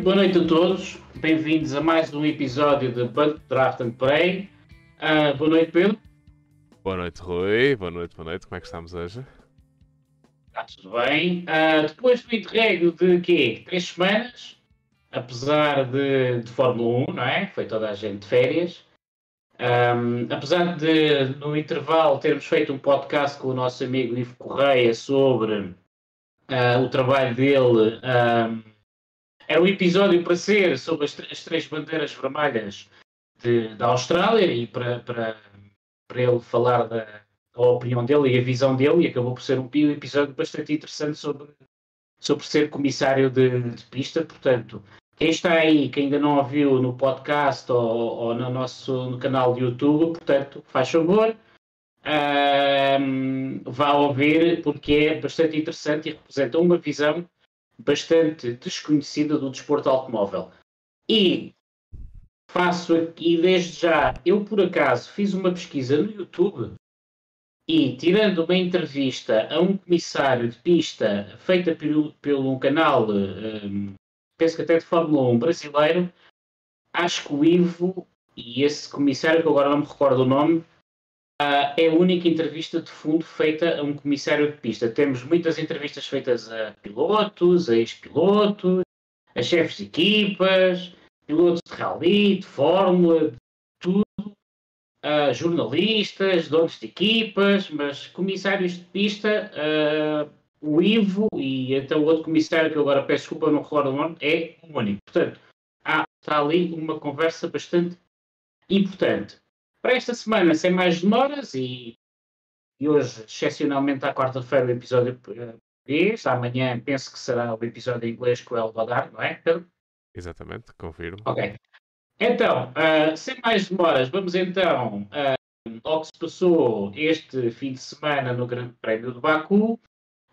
Muito boa noite a todos. Bem-vindos a mais um episódio de Bud Draft and Play. Uh, boa noite, Pedro. Boa noite, Rui. Boa noite, boa noite. Como é que estamos hoje? Está tudo bem. Uh, depois do interregno de quê? Três semanas, apesar de, de Fórmula 1, não é? Foi toda a gente de férias. Um, apesar de, no intervalo, termos feito um podcast com o nosso amigo Ivo Correia sobre uh, o trabalho dele, um, era um episódio para ser sobre as, as três bandeiras vermelhas de, da Austrália e para, para, para ele falar da, da opinião dele e a visão dele, e acabou por ser um episódio bastante interessante sobre, sobre ser comissário de, de pista. Portanto, quem está aí, que ainda não ouviu no podcast ou, ou no nosso no canal de YouTube, portanto, faz favor, um, vá ouvir, porque é bastante interessante e representa uma visão bastante desconhecida do desporto automóvel. E faço aqui, desde já, eu por acaso fiz uma pesquisa no YouTube e, tirando uma entrevista a um comissário de pista feita pelo, pelo um canal um, penso que até de Fórmula 1 brasileiro, acho que o Ivo e esse comissário, que agora não me recordo o nome, é a única entrevista de fundo feita a um comissário de pista. Temos muitas entrevistas feitas a pilotos, a ex-pilotos, a chefes de equipas, pilotos de rally, de fórmula, de tudo, uh, jornalistas, donos de equipas, mas comissários de pista. Uh, o Ivo e até o outro comissário, que eu agora peço desculpa, não recordo o nome, é o único. Portanto, há, está ali uma conversa bastante importante. Para esta semana, sem mais demoras, e, e hoje, excepcionalmente, à quarta-feira, o episódio português, amanhã penso que será o episódio em inglês com o El Badar, não é, Pedro? Exatamente, confirmo. Ok. Então, uh, sem mais demoras, vamos então uh, ao que se passou este fim de semana no Grande Prémio de Baku.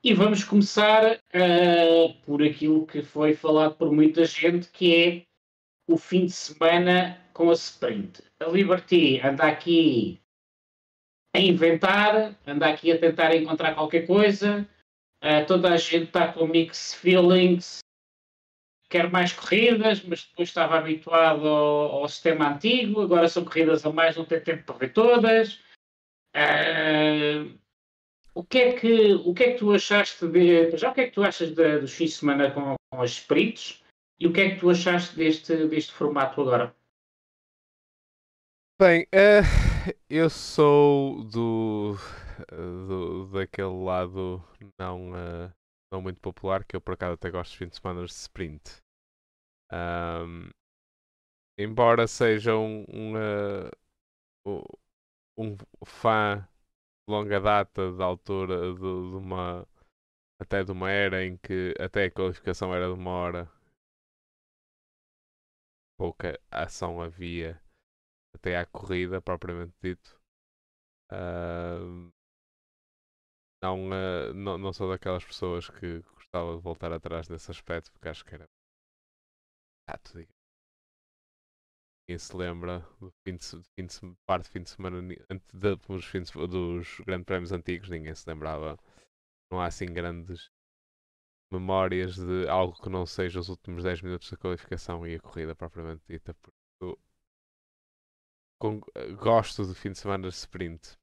E vamos começar uh, por aquilo que foi falado por muita gente, que é o fim de semana com a sprint. A Liberty anda aqui a inventar, anda aqui a tentar encontrar qualquer coisa. Uh, toda a gente está com mixed feelings, quer mais corridas, mas depois estava habituado ao, ao, sistema antigo, agora são corridas a mais, não tem tempo para ver todas. Uh, o que é que, o que, é que tu achaste de. Já o que é que tu achas de, dos fins de semana com, com as sprints e o que é que tu achaste deste, deste formato agora? Bem, uh, eu sou do, do daquele lado não, uh, não muito popular, que eu por acaso até gosto de fins de semana de sprint. Um, embora seja um, um, uh, um fã longa data da altura de, de, uma até de uma era em que até a qualificação era de uma hora pouca ação havia até à corrida propriamente dito uh, não, uh, não, não sou daquelas pessoas que gostava de voltar atrás nesse aspecto porque acho que era chato, Ninguém se lembra do fim de, fim de, parte de fim de semana de, dos, dos grandes prémios antigos, ninguém se lembrava. Não há assim grandes memórias de algo que não seja os últimos 10 minutos da qualificação e a corrida propriamente dita. Porque com, gosto do fim de semana de sprint.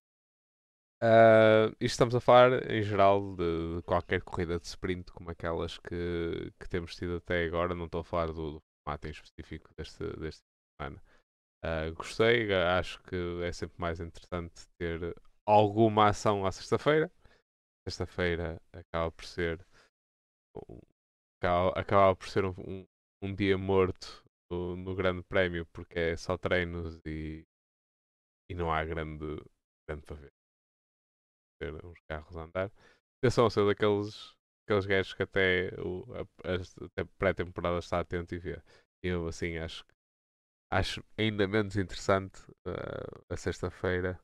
Uh, isto estamos a falar em geral de, de, qualquer corrida de sprint como aquelas que, que temos tido até agora. Não estou a falar do, do formato em específico deste, deste semana. Uh, gostei, acho que é sempre mais interessante ter alguma ação à sexta-feira. Sexta-feira acaba por ser acaba, acaba por ser um, um, um dia morto no, no, Grande Prémio porque é só treinos e, e não há grande, grande para ver. Ter uns carros a andar. Atenção ser daqueles aqueles gajos que até, o, a, a, pré-temporada está atento e vê. Eu assim acho acho ainda menos interessante uh, a sexta-feira,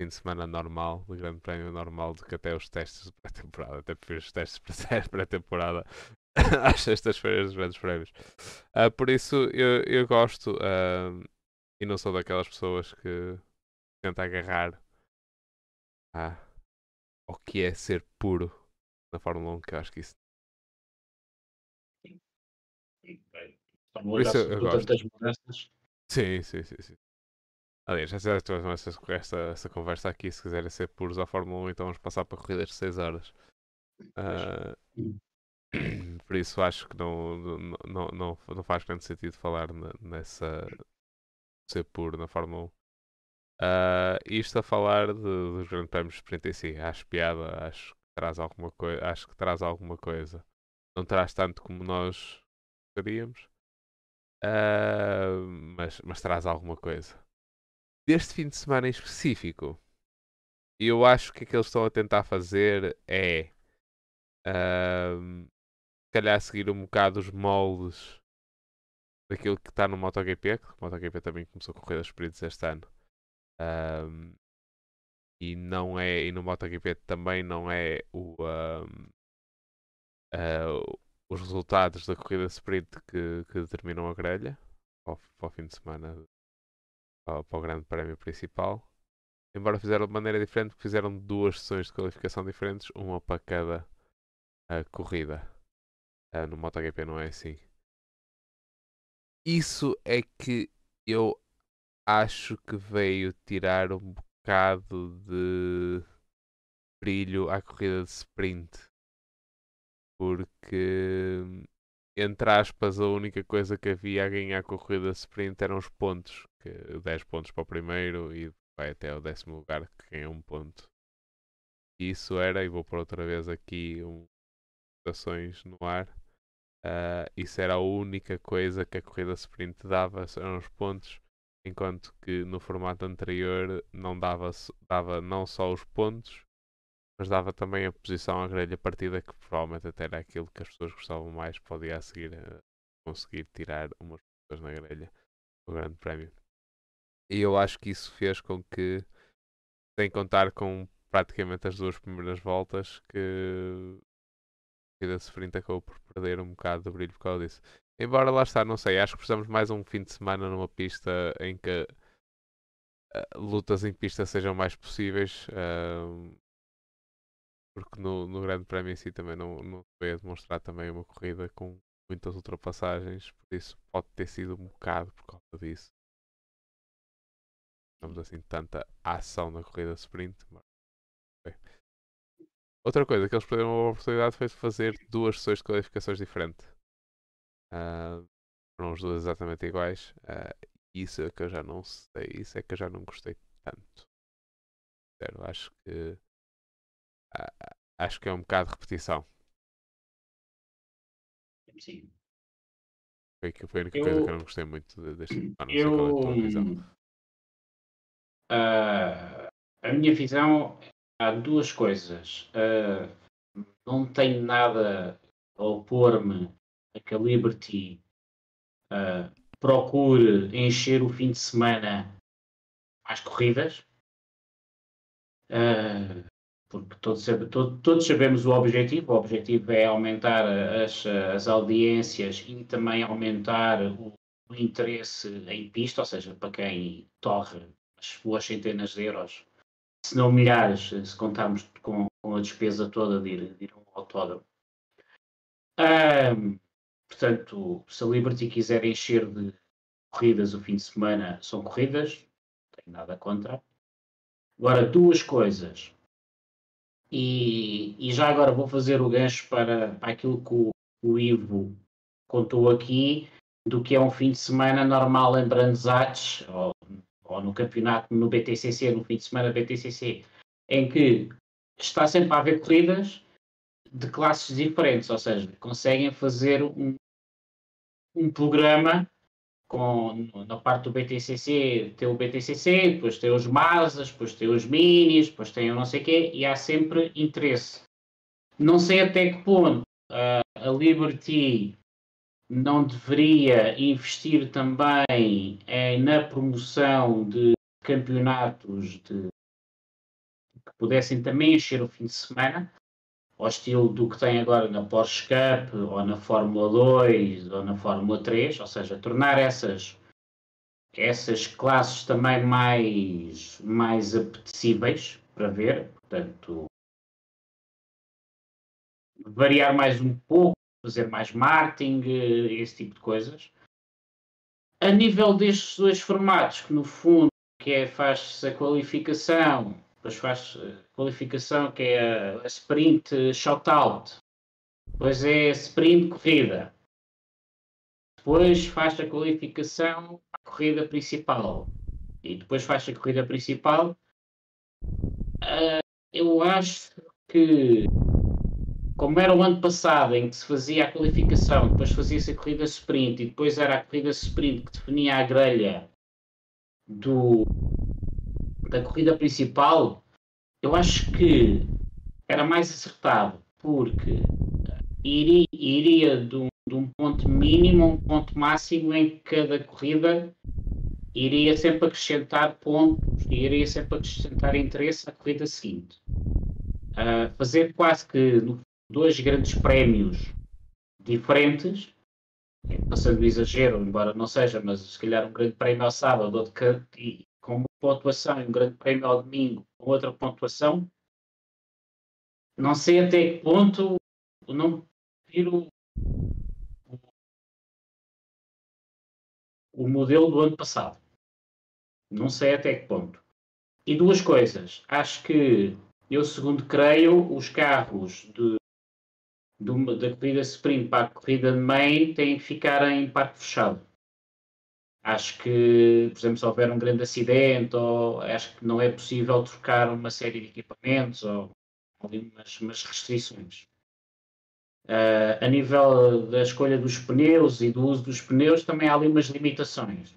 fim de semana normal, de grande prémio normal, do que até os testes de pré-temporada. Até prefiro os testes de pré-temporada às sextas-feiras dos grandes prémios. Uh, por isso eu, eu gosto uh, e não sou daquelas pessoas que tenta agarrar ah, ao que é ser puro na Fórmula 1, que eu acho que isso Por isso eu, eu gosto. Sim, sim, sim, sim. Aliás, essa, essa, essa, essa conversa aqui, se quiserem ser puros à Fórmula 1, então vamos passar para corridas de 6 horas. Uh, por isso acho que não, não, não, não, não faz grande sentido falar nessa ser puro na Fórmula 1. Uh, ah, isto a falar de, dos grandes prémios de sprint em si, acho piada, acho que traz alguma coisa, acho que traz alguma coisa. Não traz tanto como nós gostaríamos, uh, mas, mas traz alguma coisa. Deste fim de semana em específico, eu acho que o que eles estão a tentar fazer é se calhar seguir um bocado os moldes daquilo que está no MotoGP, que o MotoGP também começou a correr sprints este ano. Um, e não é e no MotoGP também não é o um, uh, os resultados da corrida sprint que, que determinam a grelha para o, para o fim de semana para, para, o grande prémio principal. Embora fizeram de maneira diferente fizeram duas sessões de qualificação diferentes uma para cada uh, corrida. Uh, no MotoGP não é assim. Isso é que eu acho que veio tirar um bocado de brilho à corrida de sprint. Porque, entre aspas, a única coisa que havia a ganhar com a corrida sprint eram os pontos. Que 10 pontos para o primeiro e vai até o décimo lugar que ganha um ponto. Isso era, e vou por outra vez aqui um ações no ar Uh, isso era a única coisa que a corrida sprint dava, eram os pontos, enquanto que no formato anterior não dava, dava não só os pontos, mas dava também a posição à grelha partida, que provavelmente até era aquilo que as pessoas gostavam mais, podia a seguir uh, conseguir tirar umas pessoas na grelha do Grande Prémio. E eu acho que isso fez com que, sem contar com praticamente as duas primeiras voltas, que corrida de sprint acabou por perder um bocado de brilho por causa disso. Embora lá está, não sei, acho que precisamos mais um fim de semana numa pista em que uh, lutas em pista sejam mais possíveis. Uh, porque no, no Grande Prémio em si também não, não veio a demonstrar também uma corrida com muitas ultrapassagens, por isso pode ter sido um bocado por causa disso. Temos assim tanta ação na corrida sprint. Mas... Outra coisa que eles perderam a oportunidade foi de fazer duas sessões de qualificações diferentes. Uh, foram as duas exatamente iguais. Uh, isso é que eu já não sei. Isso é que eu já não gostei tanto. Sério, acho que. Acho que é um bocado de repetição. Sim. Foi, foi a única eu, coisa que eu não gostei muito deste semana. Eu, uh, a minha visão há duas coisas. Uh, não tenho nada a opor-me a que a Liberty uh, procure encher o fim de semana mais corridas. Uh, porque todos, todos, sabemos o objetivo. O objetivo é aumentar as, as audiências e também aumentar o, o interesse em pista, ou seja, para quem torre as suas centenas de euros se não milhares, se contarmos com, com a despesa toda de ir, de ir a um autódromo. Um, portanto, se a Liberty quiser encher de corridas o fim de semana, são corridas, não tenho nada contra. Agora, duas coisas. E, e já agora vou fazer o gancho para, para aquilo que o, o Ivo contou aqui, do que é um fim de semana normal em Brandes Artes, ou ou no campeonato no BTCC, no fim de semana BTCC, em que está sempre a haver corridas de classes diferentes, ou seja, conseguem fazer um, um programa com, na parte do BTCC, tem o BTCC, depois tem os Masas, depois tem os Minis, depois tem o não sei o quê, e há sempre interesse. Não sei até que ponto uh, a Liberty não deveria investir também eh, na promoção de campeonatos de, que pudessem também encher o fim de semana, ao estilo do que tem agora na Porsche Cup, ou na Fórmula 2, ou na Fórmula 3, ou seja, tornar essas, essas classes também mais, mais apetecíveis para ver, portanto, variar mais um pouco fazer mais marketing, esse tipo de coisas. A nível destes dois formatos, que no fundo que é, faz a qualificação, depois faz a qualificação que é a, a sprint shoutout, depois é sprint corrida, depois faz a qualificação à corrida principal. E depois faz a corrida principal. Uh, eu acho que como era o ano passado, em que se fazia a qualificação, depois fazia-se a corrida sprint e depois era a corrida sprint que definia a grelha do, da corrida principal, eu acho que era mais acertado, porque iria, iria de, um, de um ponto mínimo a um ponto máximo em cada corrida iria sempre acrescentar pontos e iria sempre acrescentar interesse à corrida seguinte. Uh, fazer quase que dois grandes prémios diferentes, passando o exagero, embora não seja, mas se calhar um grande prémio ao sábado, outro e pontuação e um grande prémio ao domingo com outra pontuação, não sei até que ponto não prefiro o, modelo do ano passado. Não sei até que ponto. E duas coisas. Acho que eu, segundo creio, os carros de do, da corrida sprint para a corrida de main tem que ficar em parque fechado. Acho que, por exemplo, se houver um grande acidente, ou acho que não é possível trocar uma série de equipamentos, ou ali umas, restrições. Uh, a nível da escolha dos pneus e do uso dos pneus, também há ali umas limitações.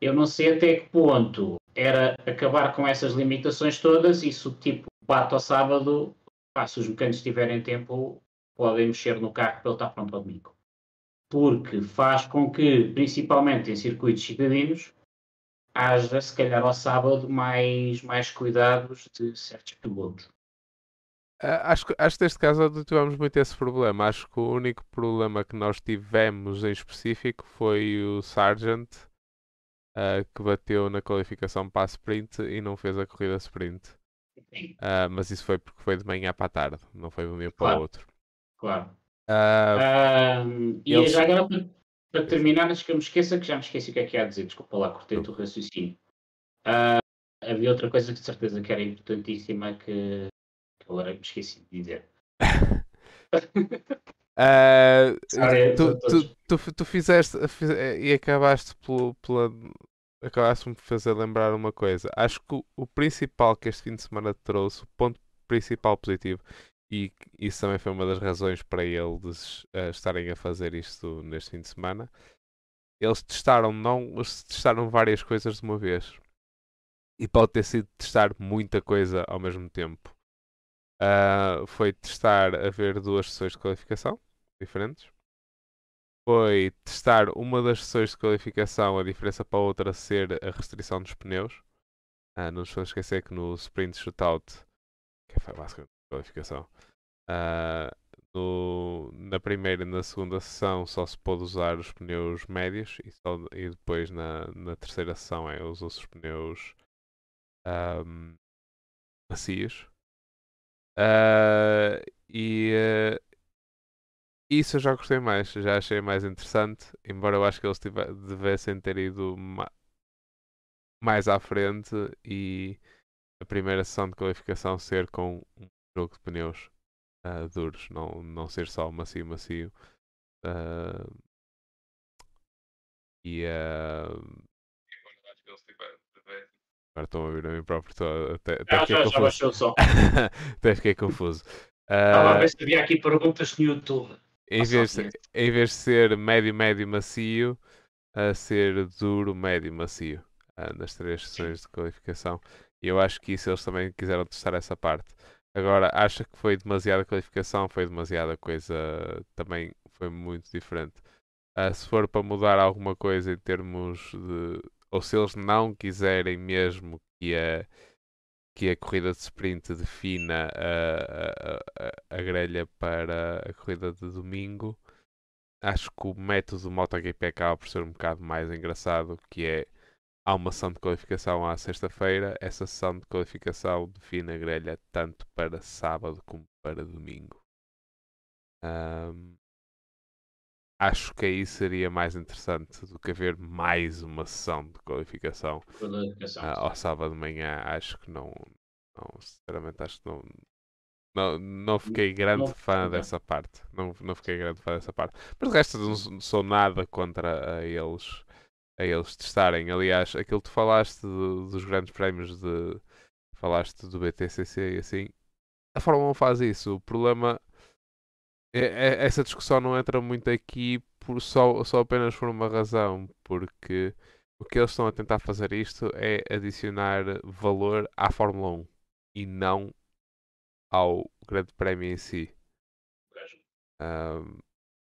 Eu não sei até que ponto era acabar com essas limitações todas e se tipo bate ao sábado, pá, se os mecânicos tiverem tempo, podem mexer no carro para ele estar pronto ao domingo. Porque faz com que, principalmente em circuitos cidadinos, haja, se calhar ao sábado, mais, mais cuidados de certos pilotos. Ah, acho, acho que neste caso não tivemos muito esse problema. Acho que o único problema que nós tivemos em específico foi o Sargent, uh, que bateu na qualificação para a sprint e não fez a corrida sprint. Uh, mas isso foi porque foi de manhã para a tarde, não foi de um dia para o outro. Claro. Uh, e eles... já agora, para, para terminar, antes que eu me esqueça, que já me esqueci o que é que ia dizer, desculpa lá, cortei o teu raciocínio. Uh, havia outra coisa que de certeza que era importantíssima que, que agora me esqueci de dizer. Uh, tu, tu, tu, tu, fizeste e acabaste pelo, pela acabaste-me de fazer lembrar uma coisa. Acho que o, o, principal que este fim de semana trouxe, o ponto principal positivo, e isso também foi uma das razões para eles uh, estarem a fazer isto neste fim de semana. Eles testaram, não, eles testaram várias coisas de uma vez. E pode ter sido testar muita coisa ao mesmo tempo. Uh, foi testar a ver duas sessões de qualificação diferentes foi testar uma das sessões de qualificação, a diferença para a outra ser a restrição dos pneus. Ah, não nos vamos esquecer que no sprint shootout, que foi basicamente qualificação, ah, no, na primeira e na segunda sessão só se pôde usar os pneus médios e, só, e depois na, na terceira sessão é, usou-se os pneus um, macios. Uh, e uh, isso eu já gostei mais, já achei mais interessante, embora eu acho que eles devessem ter ido ma mais à frente e a primeira sessão de qualificação ser com um jogo de pneus uh, duros, não, não ser só macio macio. Uh, e uh, Agora estou a ouvir a mim próprio, estou, até, até ah, já, já baixou o som. até fiquei confuso. Estava uh, a ver se havia aqui perguntas no YouTube em vez, em vez de ser médio, médio, macio, a ser duro, médio, macio. Uh, nas três sessões de qualificação. E eu acho que isso eles também quiseram testar essa parte. Agora, acha que foi demasiada qualificação, foi demasiada coisa, também foi muito diferente. Uh, se for para mudar alguma coisa em termos de. Ou se eles não quiserem mesmo que a que a corrida de sprint defina a, a, a, grelha para a corrida de domingo. Acho que o método do MotoGP acaba por ser um bocado mais engraçado, que é há uma sessão de qualificação à sexta-feira, essa sessão de qualificação define a grelha tanto para sábado como para domingo. Um, acho que aí seria mais interessante do que haver mais uma sessão de qualificação, qualificação uh, ao sábado de manhã. Acho que não, não sinceramente, acho que não. Não, não fiquei grande não, fã não. dessa parte. Não, não fiquei grande fã dessa parte. Mas de resto, não sou nada contra a eles, a eles testarem. Aliás, aquilo que tu falaste do, dos grandes prémios de. Falaste do BTCC e assim. A Fórmula 1 faz isso. O problema é, é, essa discussão não entra muito aqui por só, só apenas por uma razão, porque o que eles estão a tentar fazer isto é adicionar valor à Fórmula 1 e não ao Grande Prémio em si. Um,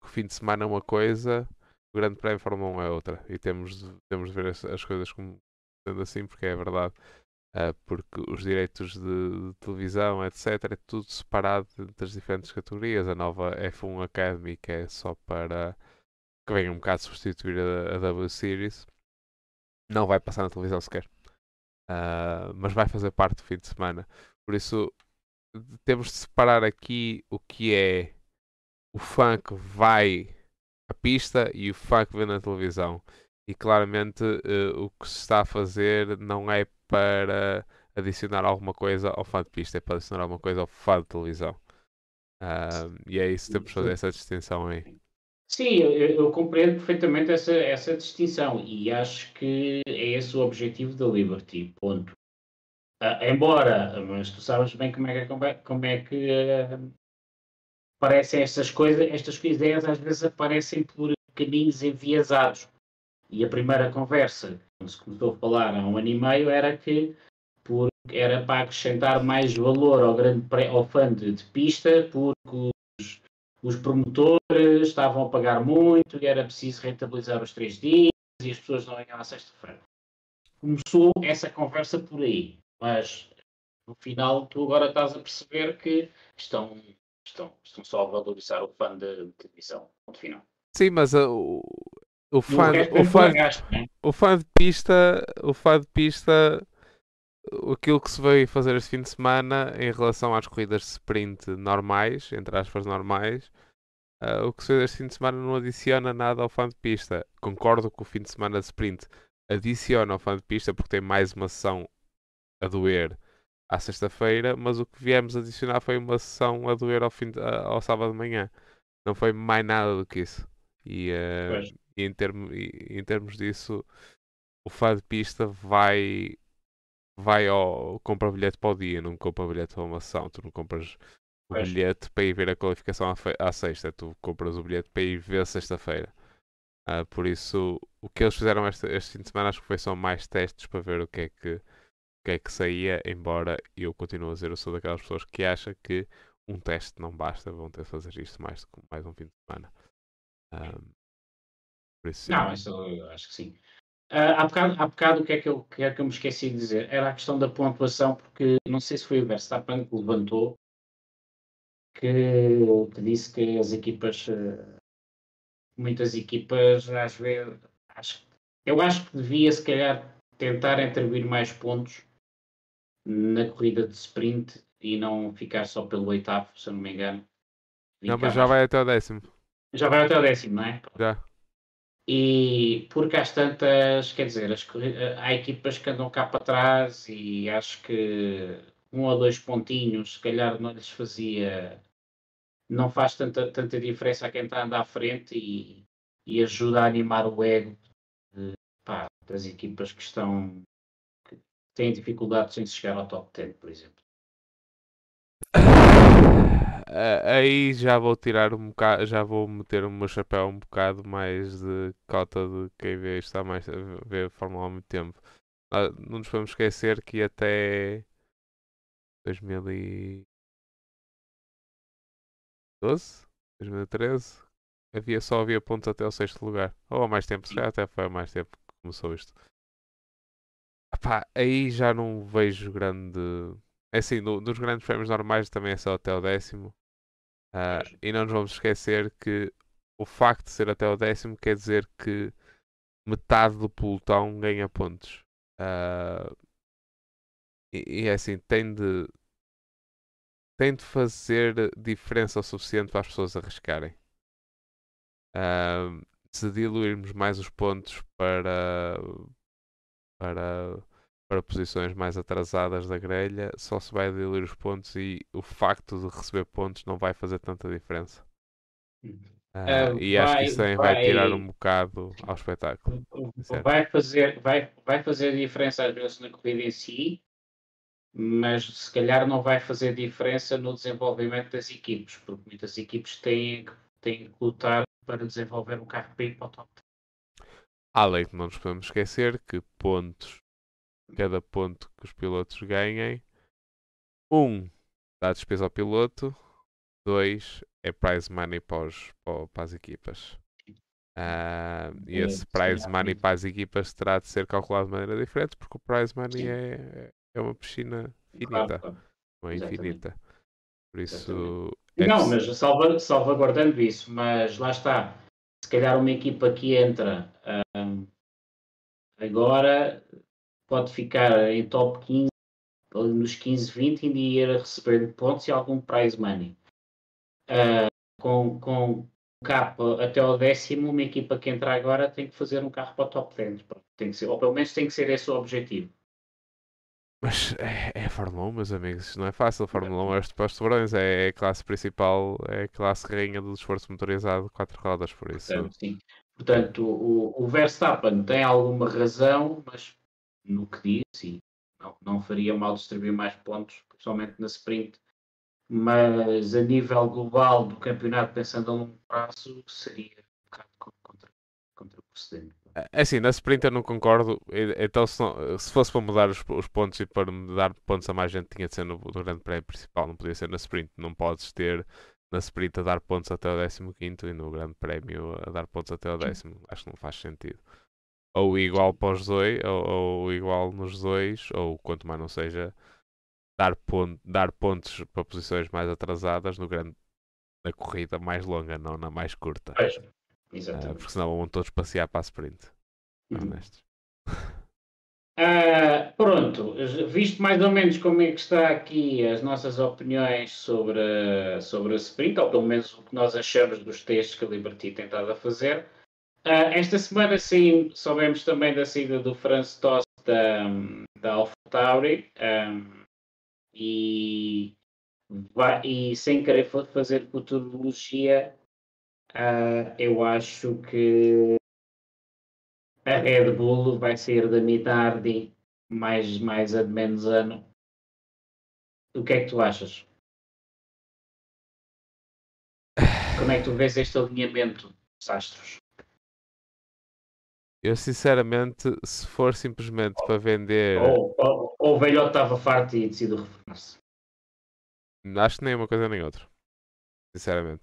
o fim de semana é uma coisa, o Grande Prémio Fórmula 1 é outra. E temos de, temos de ver as, as coisas como sendo assim, porque é verdade. Uh, porque os direitos de, de, televisão, etc., é tudo separado entre as diferentes categorias. A nova F1 Academy, que é só para que venha um bocado substituir a, a W Series, não vai passar na televisão sequer, uh, mas vai fazer parte do fim de semana. Por isso, temos de separar aqui o que é o fã que vai à pista e o fã que vê na televisão. E claramente uh, o que se está a fazer não é para adicionar alguma coisa ao fã de pista, é para adicionar alguma coisa ao fã de televisão. Uh, e é isso, temos de fazer essa distinção aí. Sim, eu, eu, compreendo perfeitamente essa, essa distinção e acho que é esse o objetivo da Liberty, ponto. Uh, embora, mas tu sabes bem como é que, como é que uh, aparecem estas coisas, estas ideias às vezes aparecem por caminhos enviesados. E a primeira conversa, quando se começou a falar há um ano e meio, era que por, era para acrescentar mais valor ao, grande, ao fã de, de pista, porque os, os, promotores estavam a pagar muito e era preciso rentabilizar os três dias e as pessoas não iam à sexta-feira. Começou essa conversa por aí, mas no final tu agora estás a perceber que estão, estão, estão só a valorizar o fã de, televisão. Ponto final. Sim, mas uh, o fã, o, fã, né? o fã de pista, o fã de pista, aquilo que se veio fazer este fim de semana em relação às corridas de sprint normais, entre aspas normais, uh, o que se fez este fim de semana não adiciona nada ao fã de pista. Concordo que o fim de semana de sprint adiciona ao fã de pista porque tem mais uma sessão a doer à sexta-feira, mas o que viemos adicionar foi uma sessão a doer ao, fim de, ao sábado de manhã. Não foi mais nada do que isso. E, uh, e em, termo, e, em termos disso, o fã de pista vai vai ao compra bilhete para o dia, não compra bilhete para uma ação. Tu não compras o pois. bilhete para ir ver a qualificação à, à, sexta, tu compras o bilhete para ir ver a sexta-feira. Uh, por isso, o que eles fizeram este, este, fim de semana acho que foi só mais testes para ver o que é que, que, é que saía, embora eu continuo a dizer, eu sou daquelas pessoas que acha que um teste não basta, vão ter de fazer isto mais, mais um fim de semana. Um, isso, não, isso eu acho que sim. Uh, há, bocado, há bocado o que é, que eu, que é que eu me esqueci de dizer? Era a questão da pontuação, porque não sei se foi o Verstappen que levantou, que, que disse que as equipas, uh, muitas equipas, às vezes, acho, eu acho que devia se calhar tentar atribuir mais pontos na corrida de sprint e não ficar só pelo oitavo, se eu não me engano. Não, mas já vai até o décimo. Já vai até o décimo, não é? Já. E porque às tantas, quer dizer, as, há equipas que andam cá para trás e acho que um ou dois pontinhos, se calhar não lhes fazia, não faz tanta, tanta diferença a quem está a andar à frente e, e ajuda a animar o ego de, pá, das equipas que estão, têm dificuldades em chegar ao top 10, por exemplo. Uh, aí já vou tirar um bocado, já vou meter o meu chapéu um bocado mais de cota de quem vê mais a ver a Fórmula 1 há muito tempo. Uh, não nos podemos esquecer que até 2012, 2013 havia, só havia pontos até o sexto lugar. Ou há mais tempo, se calhar até foi há mais tempo que começou isto. Epá, aí já não vejo grande. É assim, no, nos grandes prémios normais também é só até o décimo. Uh, e não nos vamos esquecer que o facto de ser até o décimo quer dizer que metade do pelotão ganha pontos. Uh, e, e é assim, tem de. tem de fazer diferença o suficiente para as pessoas arriscarem. Uh, se diluirmos mais os pontos para, para, para posições mais atrasadas da grelha, só se vai diluir os pontos e o facto de receber pontos não vai fazer tanta diferença. Uh, e vai, acho que isso também vai, vai, tirar um bocado ao espetáculo. Vai fazer, vai, vai fazer diferença às vezes na corrida em si, mas se calhar não vai fazer diferença no desenvolvimento das equipes, porque muitas equipes têm, têm que lutar para desenvolver um carro para ir para o top. Além de não nos podemos esquecer que pontos, cada ponto que os pilotos ganhem, um dá despesa ao piloto, dois é prize money para, os, para, as equipas. Uh, e esse prize money para as equipas terá de ser calculado de maneira diferente porque o prize money é, é uma piscina finita, não é infinita. Por isso. É não, mas salva, salvaguardando isso, mas lá está. Se calhar uma equipa que entra um, agora pode ficar em top 15, nos 15, 20 e ir a receber pontos e algum prize money. Uh, com, com capa até ao décimo, uma equipa que entra agora tem que fazer um carro para o top 10. Tem que ser, ou pelo menos tem que ser esse o objetivo. Mas é, é a Fórmula 1, meus amigos, não é fácil. A Fórmula 1 é os tubarões, é a classe principal, é a classe rainha do esforço motorizado quatro rodas, por isso. Portanto, sim. Portanto o, o Verstappen tem alguma razão, mas no que diz, sim, não, não faria mal distribuir mais pontos, principalmente na sprint. Mas a nível global do campeonato, pensando a longo prazo, seria um bocado contra, contraproducente. É, é assim, na sprint eu não concordo. Então, se, não, se fosse para mudar os, os, pontos e para dar pontos a mais gente, tinha de ser no, no Grande Prémio principal, não podia ser na sprint. Não podes ter na sprint a dar pontos até o 15 e no Grande Prémio a dar pontos até o décimo. Acho que não faz sentido. Ou igual para os dois, ou, ou igual nos dois, ou quanto mais não seja, dar, ponto, dar pontos para posições mais atrasadas no grande, na corrida mais longa, não na mais curta. Pois. Exatamente. Uh, porque senão vão todos passear para a sprint. Uhum. Uh, pronto, visto mais ou menos como é que está aqui as nossas opiniões sobre, sobre a sprint, ou pelo menos o que nós achamos dos testes que a Liberty tem estado a fazer. Uh, esta semana sim, soubemos também da saída do Franz Tost da, da AlphaTauri um, e, e sem querer fazer futurologia, Uh, eu acho que a Red Bull vai sair da Minardi mais, mais a de menos ano. O que é que tu achas? Como é que tu vês este alinhamento dos astros? Eu sinceramente, se for simplesmente para vender. Ou, ou, ou o velhote estava farto e decidiu reformar-se. Acho que nem uma coisa nem outra. Sinceramente.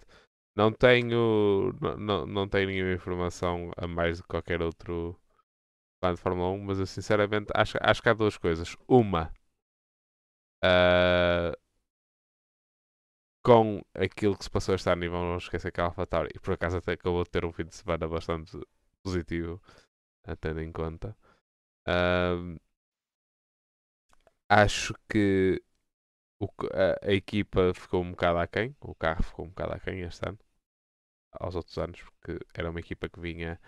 Não tenho, não, não tenho nenhuma informação a mais de qualquer outro fã de Fórmula 1, mas eu sinceramente acho, acho que há duas coisas. Uma, uh, com aquilo que se passou este ano, e vamos esquecer que a AlphaTauri, por acaso até acabou de ter um fim de semana bastante positivo, tendo em conta. Uh, acho que o, a, a, equipa ficou um bocado aquém, o carro ficou um bocado aquém este ano, aos outros anos, porque era uma equipa que vinha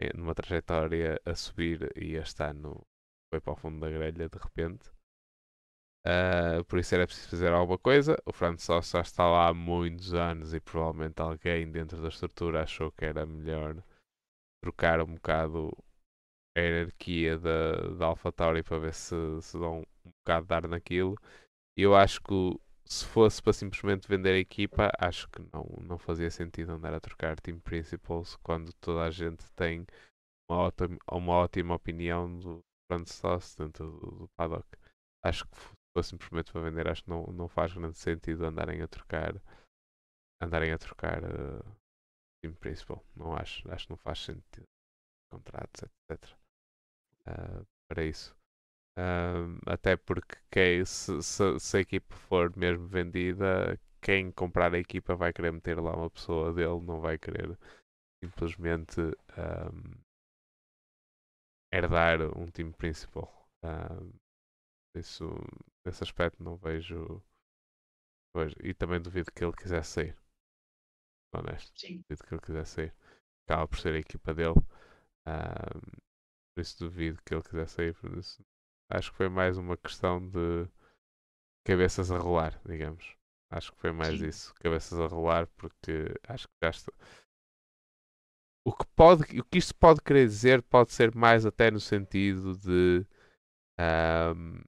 eh, numa trajetória a subir e este ano foi para o fundo da grelha de repente. Uh, por isso era preciso fazer alguma coisa. O Franz só já está lá há muitos anos e provavelmente alguém dentro da estrutura achou que era melhor trocar um bocado a hierarquia da, da AlphaTauri para ver se, se dão um bocado de ar naquilo. Eu acho que se fosse para simplesmente vender a equipa, acho que não, não fazia sentido andar a trocar team principals quando toda a gente tem uma ótima, uma ótima opinião do front sauce dentro do, do paddock. Acho que se fosse simplesmente para vender, acho que não, não faz grande sentido andarem a trocar andarem a trocar uh, team principal. Não acho, acho que não faz sentido. Contratos, etc. Uh, para isso. Um, até porque quem, se, se, se, a equipa for mesmo vendida, quem comprar a equipa vai querer meter lá uma pessoa dele, não vai querer simplesmente um, herdar um time principal. Um, isso, nesse aspecto não vejo e também duvido que ele quisesse sair. Honesto. Sim. Duvido que ele quisesse sair. Acaba por ser a equipa dele. Um, por isso duvido que ele quisesse sair. Acho que foi mais uma questão de cabeças a rolar, digamos. Acho que foi mais Sim. isso. Cabeças a rolar, porque acho que já está. O que, pode, o que isto pode querer dizer pode ser mais até no sentido de um,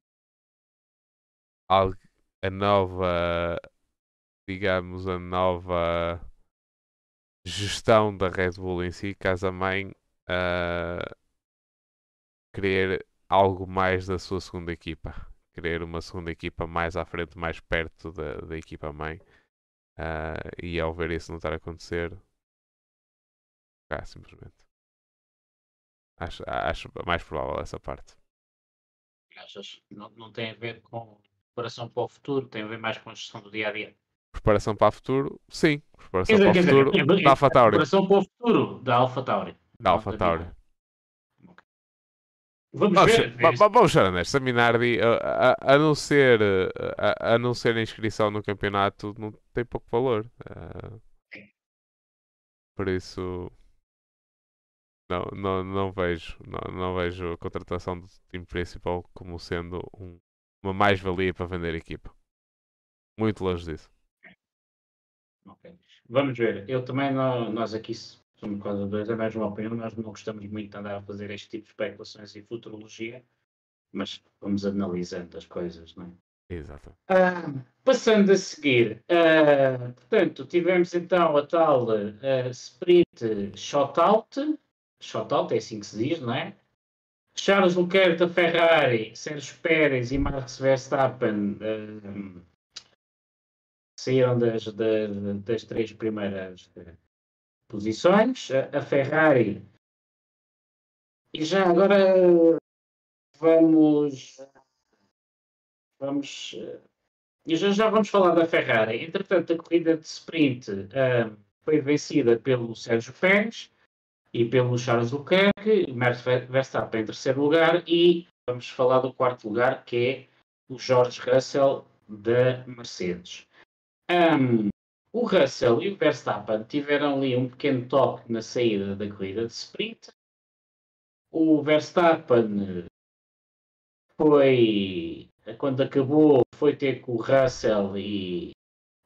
a nova, digamos, a nova gestão da Red Bull em si, caso a mãe uh, querer algo mais da sua segunda equipa, querer uma segunda equipa mais à frente, mais perto da, da equipa mãe. Uh, e ao ver isso não estar a acontecer, cá simplesmente. Acho, acho mais provável essa parte. Achas? Não, não tem a ver com preparação para o futuro, tem a ver mais com a gestão do dia a dia. Preparação para o futuro, sim. Preparação Quer para o dizer, futuro dizer, da Alpha Tauri. Preparação para o futuro da Alpha Tauri. Da Alpha Tauri. Vamos Vamos, ver. vamos ser honestos, a Minardi, a, a- a não ser, a, a não ser a inscrição no campeonato, não tem pouco valor. Ah, por isso, não, não, não vejo, não, não vejo a contratação do time principal como sendo um- uma mais-valia para vender a equipa. Muito longe disso. Ok. Vamos ver. Eu também, não, nós aqui somos quase dois, é mais uma opinião, nós não gostamos muito de andar a fazer este tipo de especulações e futurologia, mas vamos analisando as coisas, não é? Exato. Ah, passando a seguir, ah, portanto, tivemos então a tal ah, Sprint Shotout, Shotout é assim que se diz, não é? Charles Leclerc da Ferrari, Sérgio Pérez e Max Verstappen ah, saíram das, das, das três primeiras posições. A, Ferrari, e já agora vamos vamos. E já, já vamos falar da Ferrari. Entretanto, a corrida de sprint ah, foi vencida pelo Sérgio Pérez e pelo Charles Leclerc, Max Ver- Verstappen em terceiro lugar e vamos falar do quarto lugar, que é o George Russell da Mercedes. Ahm, o Russell e o Verstappen tiveram ali um pequeno toque na saída da corrida de sprint. O Verstappen foi, quando acabou, foi ter com o Russell e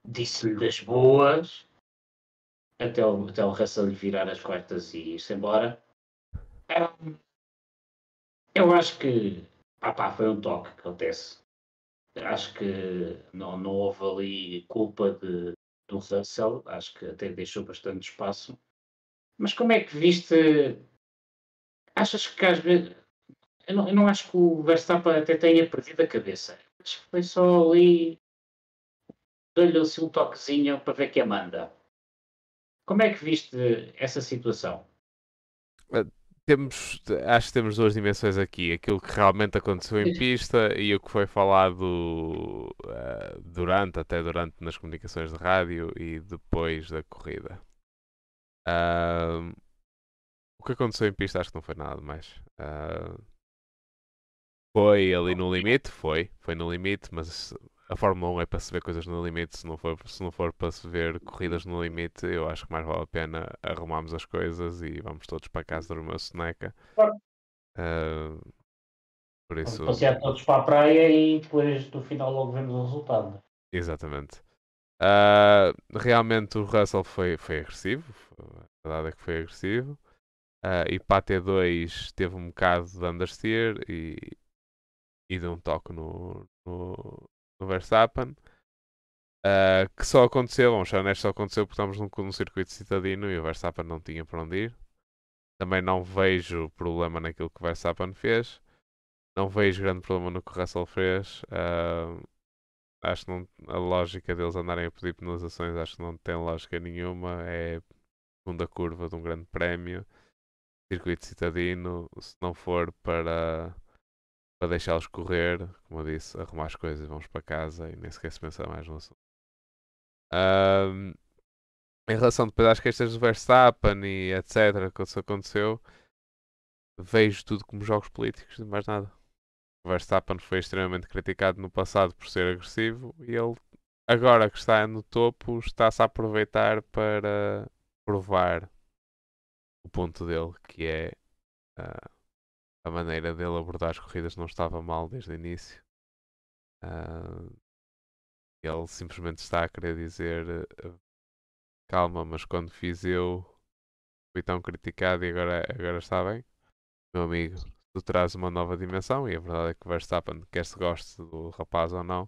disse-lhe das boas, até o, até o Russell lhe virar as quartas e ir-se embora. Eu acho que pá, pá, foi um toque que acontece. Acho que não, não houve ali culpa de, do Russell, acho que até deixou bastante espaço. Mas como é que viste? Achas que às vezes. Eu não, eu não acho que o Verstappen até tenha perdido a cabeça. Acho que foi só ali. Deu-lhe assim um toquezinho para ver quem manda. Como é que viste essa situação? Temos, acho que temos duas dimensões aqui. Aquilo que realmente aconteceu em pista e o que foi falado eh, durante, até durante nas comunicações de rádio e depois da corrida. Ahm, o que aconteceu em pista acho que não foi nada mais. Ah, foi ali no limite, foi, foi no limite, mas a Fórmula 1 é para se ver coisas no limite, se não for, se não for para se ver corridas no limite, eu acho que mais vale a pena arrumarmos as coisas e vamos todos para casa dormir uma soneca. Ah, por isso, Passear todos para a praia e depois do final logo vemos o resultado. exatamente. Ah, realmente o Russell foi, foi agressivo, a verdade é que foi agressivo. Ah, e para a T2 teve um bocado de understeer e, e deu um toque no, no, no Verstappen. Ah, que só aconteceu, vamos ser honestos, só aconteceu porque estamos num, num circuito citadino e o Verstappen não tinha para onde ir. Também não vejo problema naquilo que o Verstappen fez. Não vejo grande problema no que o Russell fez. Ah, acho que não, a lógica deles andarem a pedir penalizações acho que não tem lógica nenhuma. É segunda curva de um grande prémio. Circuito citadino, se não for para, para deixá-los correr, como eu disse, arrumar as coisas e vamos para casa e nem sequer se pensa mais no assunto. Ahm, em relação depois às queixas do Verstappen e etc. que isso aconteceu, vejo tudo como jogos políticos e mais nada. O Verstappen foi extremamente criticado no passado por ser agressivo e ele agora que está no topo, está-se a aproveitar para provar o ponto dele, que é uh, a maneira dele abordar as corridas não estava mal desde o início. Uh, ele simplesmente está a querer dizer uh, calma, mas quando fiz eu fui tão criticado e agora, agora está bem. Meu amigo, tu traz uma nova dimensão e a verdade é que o Verstappen, quer se goste do rapaz ou não,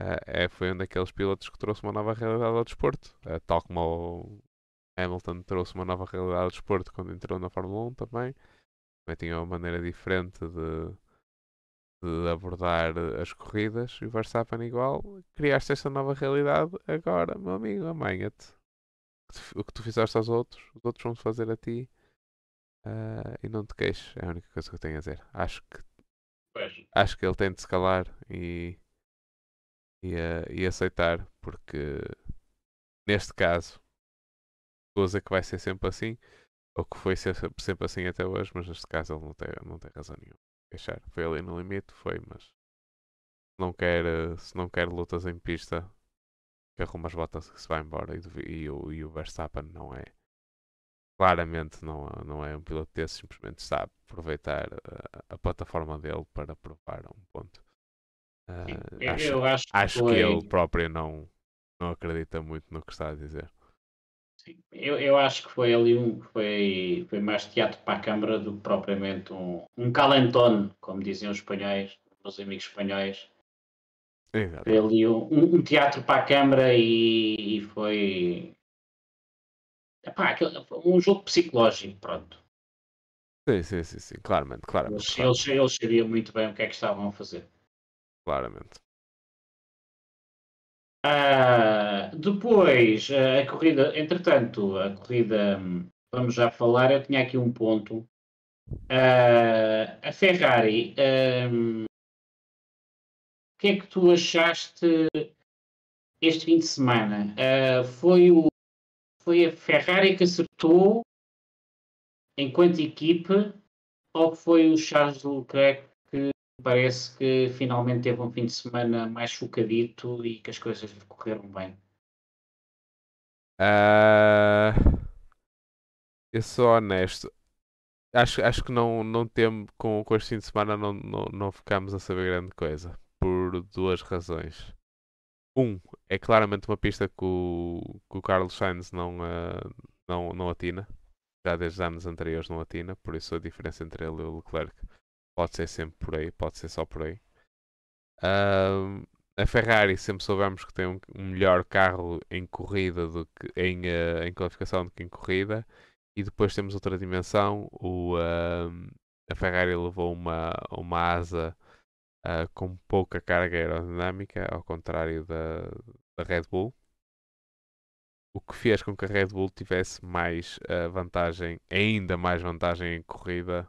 uh, é, foi um daqueles pilotos que trouxe uma nova realidade ao desporto. Uh, tal como o Hamilton trouxe uma nova realidade ao desporto quando entrou na Fórmula 1 também. Também tinha uma maneira diferente de, de abordar as corridas e o Verstappen igual. Criaste esta nova realidade, agora, meu amigo, amanha-te. O que tu fizeste aos outros, os outros vão fazer a ti. Uh, e não te queixes, é a única coisa que eu tenho a dizer. Acho que acho que ele tem de se calar e, e, uh, e aceitar, porque neste caso, coisa que vai ser sempre assim, ou que foi sempre, assim até hoje, mas neste caso ele não tem, não tem razão nenhuma. Queixar. Foi ali no limite, foi, mas se não quer, se não quer lutas em pista, que arruma as botas que se vai embora e, e, o, e o Verstappen não é claramente não, não é um piloto desse, simplesmente está a aproveitar a, a plataforma dele para provar um ponto. Uh, acho, acho, que, acho foi... que, ele próprio não, não acredita muito no que está a dizer. Eu, eu acho que foi ali um foi, foi mais teatro para a Câmara do que propriamente um, um calentón, como diziam os espanhóis, os amigos espanhóis. Exato. Foi ali um, um, teatro para a Câmara e, e foi Epá, um jogo psicológico, pronto. Sim, sim, sim, sim. claramente, claramente. Eles, claramente. Eles, eles sabiam muito bem o que é que estavam a fazer. Claramente. Uh, depois, uh, a corrida, entretanto, a corrida, vamos já falar, eu tinha aqui um ponto. Uh, a Ferrari, o que é que tu achaste este fim de semana? foi o foi a Ferrari que acertou enquanto equipe ou foi o Charles Leclerc parece que finalmente teve um fim de semana mais focadito e que as coisas correram bem? Uh, eu sou honesto. Acho, acho que não, não temos, com, com este fim de semana não, não, não ficámos a saber grande coisa. Por duas razões. Um, é claramente uma pista que o, que o Carlos Sainz não, uh, não, não atina. Já desde anos anteriores não atina, por isso a diferença entre ele e o Leclerc pode ser sempre por aí, pode ser só por aí. Uh, a Ferrari sempre soubemos que tem um, um, melhor carro em corrida do que em, uh, em qualificação do que em corrida. E depois temos outra dimensão. O, a Ferrari levou uma, uma asa uh, com pouca carga aerodinâmica, ao contrário da, da Red Bull. O que fez com que a Red Bull tivesse mais uh, vantagem, ainda mais vantagem em corrida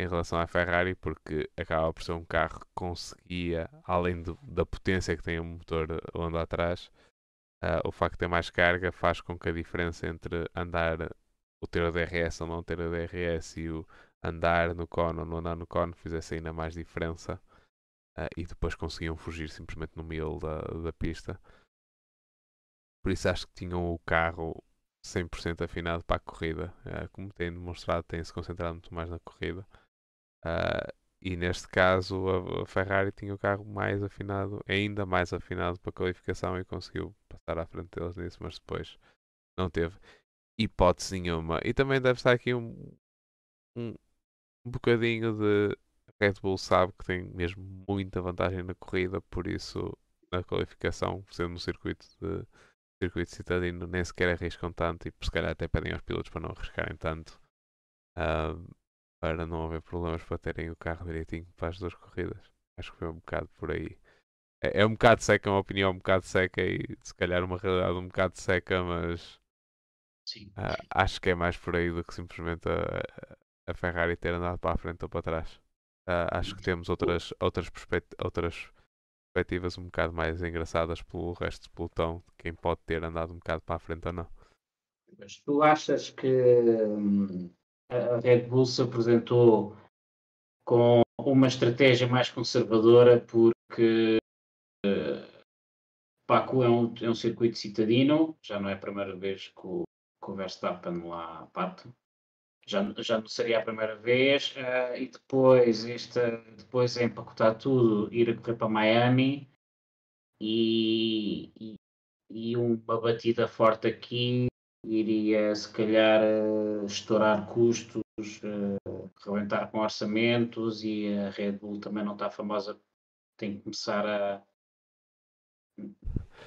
em relação à Ferrari, porque acaba por ser um carro que conseguia, além do, da potência que tem o motor onde atrás, uh, o facto de ter mais carga faz com que a diferença entre andar o ter o DRS ou não ter o DRS e o andar no cone ou não andar no cone fizesse ainda mais diferença uh, e depois conseguiam fugir simplesmente no meio da, da pista. Por isso acho que tinham o carro 100% afinado para a corrida. Uh, como têm demonstrado, têm-se concentrado muito mais na corrida. Uh, e neste caso a, Ferrari tinha o carro mais afinado, ainda mais afinado para a qualificação e conseguiu passar à frente deles nisso, mas depois não teve hipótese nenhuma. E também deve estar aqui um, um, um bocadinho de Red Bull sabe que tem mesmo muita vantagem na corrida, por isso na qualificação, sendo no circuito de circuito citadino, nem sequer arriscam tanto e se calhar até pedem aos pilotos para não arriscarem tanto uh, para não haver problemas para terem o carro direitinho para as duas corridas. Acho que foi um bocado por aí. É, é um bocado seca, uma opinião um bocado seca e se calhar uma realidade um bocado seca, mas uh, acho que é mais por aí do que simplesmente a, a Ferrari ter andado para a frente ou para trás. Acho que temos outras, outras, perspect outras perspectivas um bocado mais engraçadas pelo resto do pelotão, de quem pode ter andado um bocado para a frente ou não. Mas tu achas que hum, a Red Bull se apresentou com uma estratégia mais conservadora porque uh, Baku é um, é um circuito citadino, já não é a primeira vez que o, Verstappen lá parte. Já, já não seria a primeira vez. Uh, e depois, esta, depois é empacotar tudo, ir a correr para Miami e, e, e uma batida forte aqui iria se calhar uh, estourar custos, uh, rebentar com orçamentos e a Red Bull também não está famosa, tem que começar a,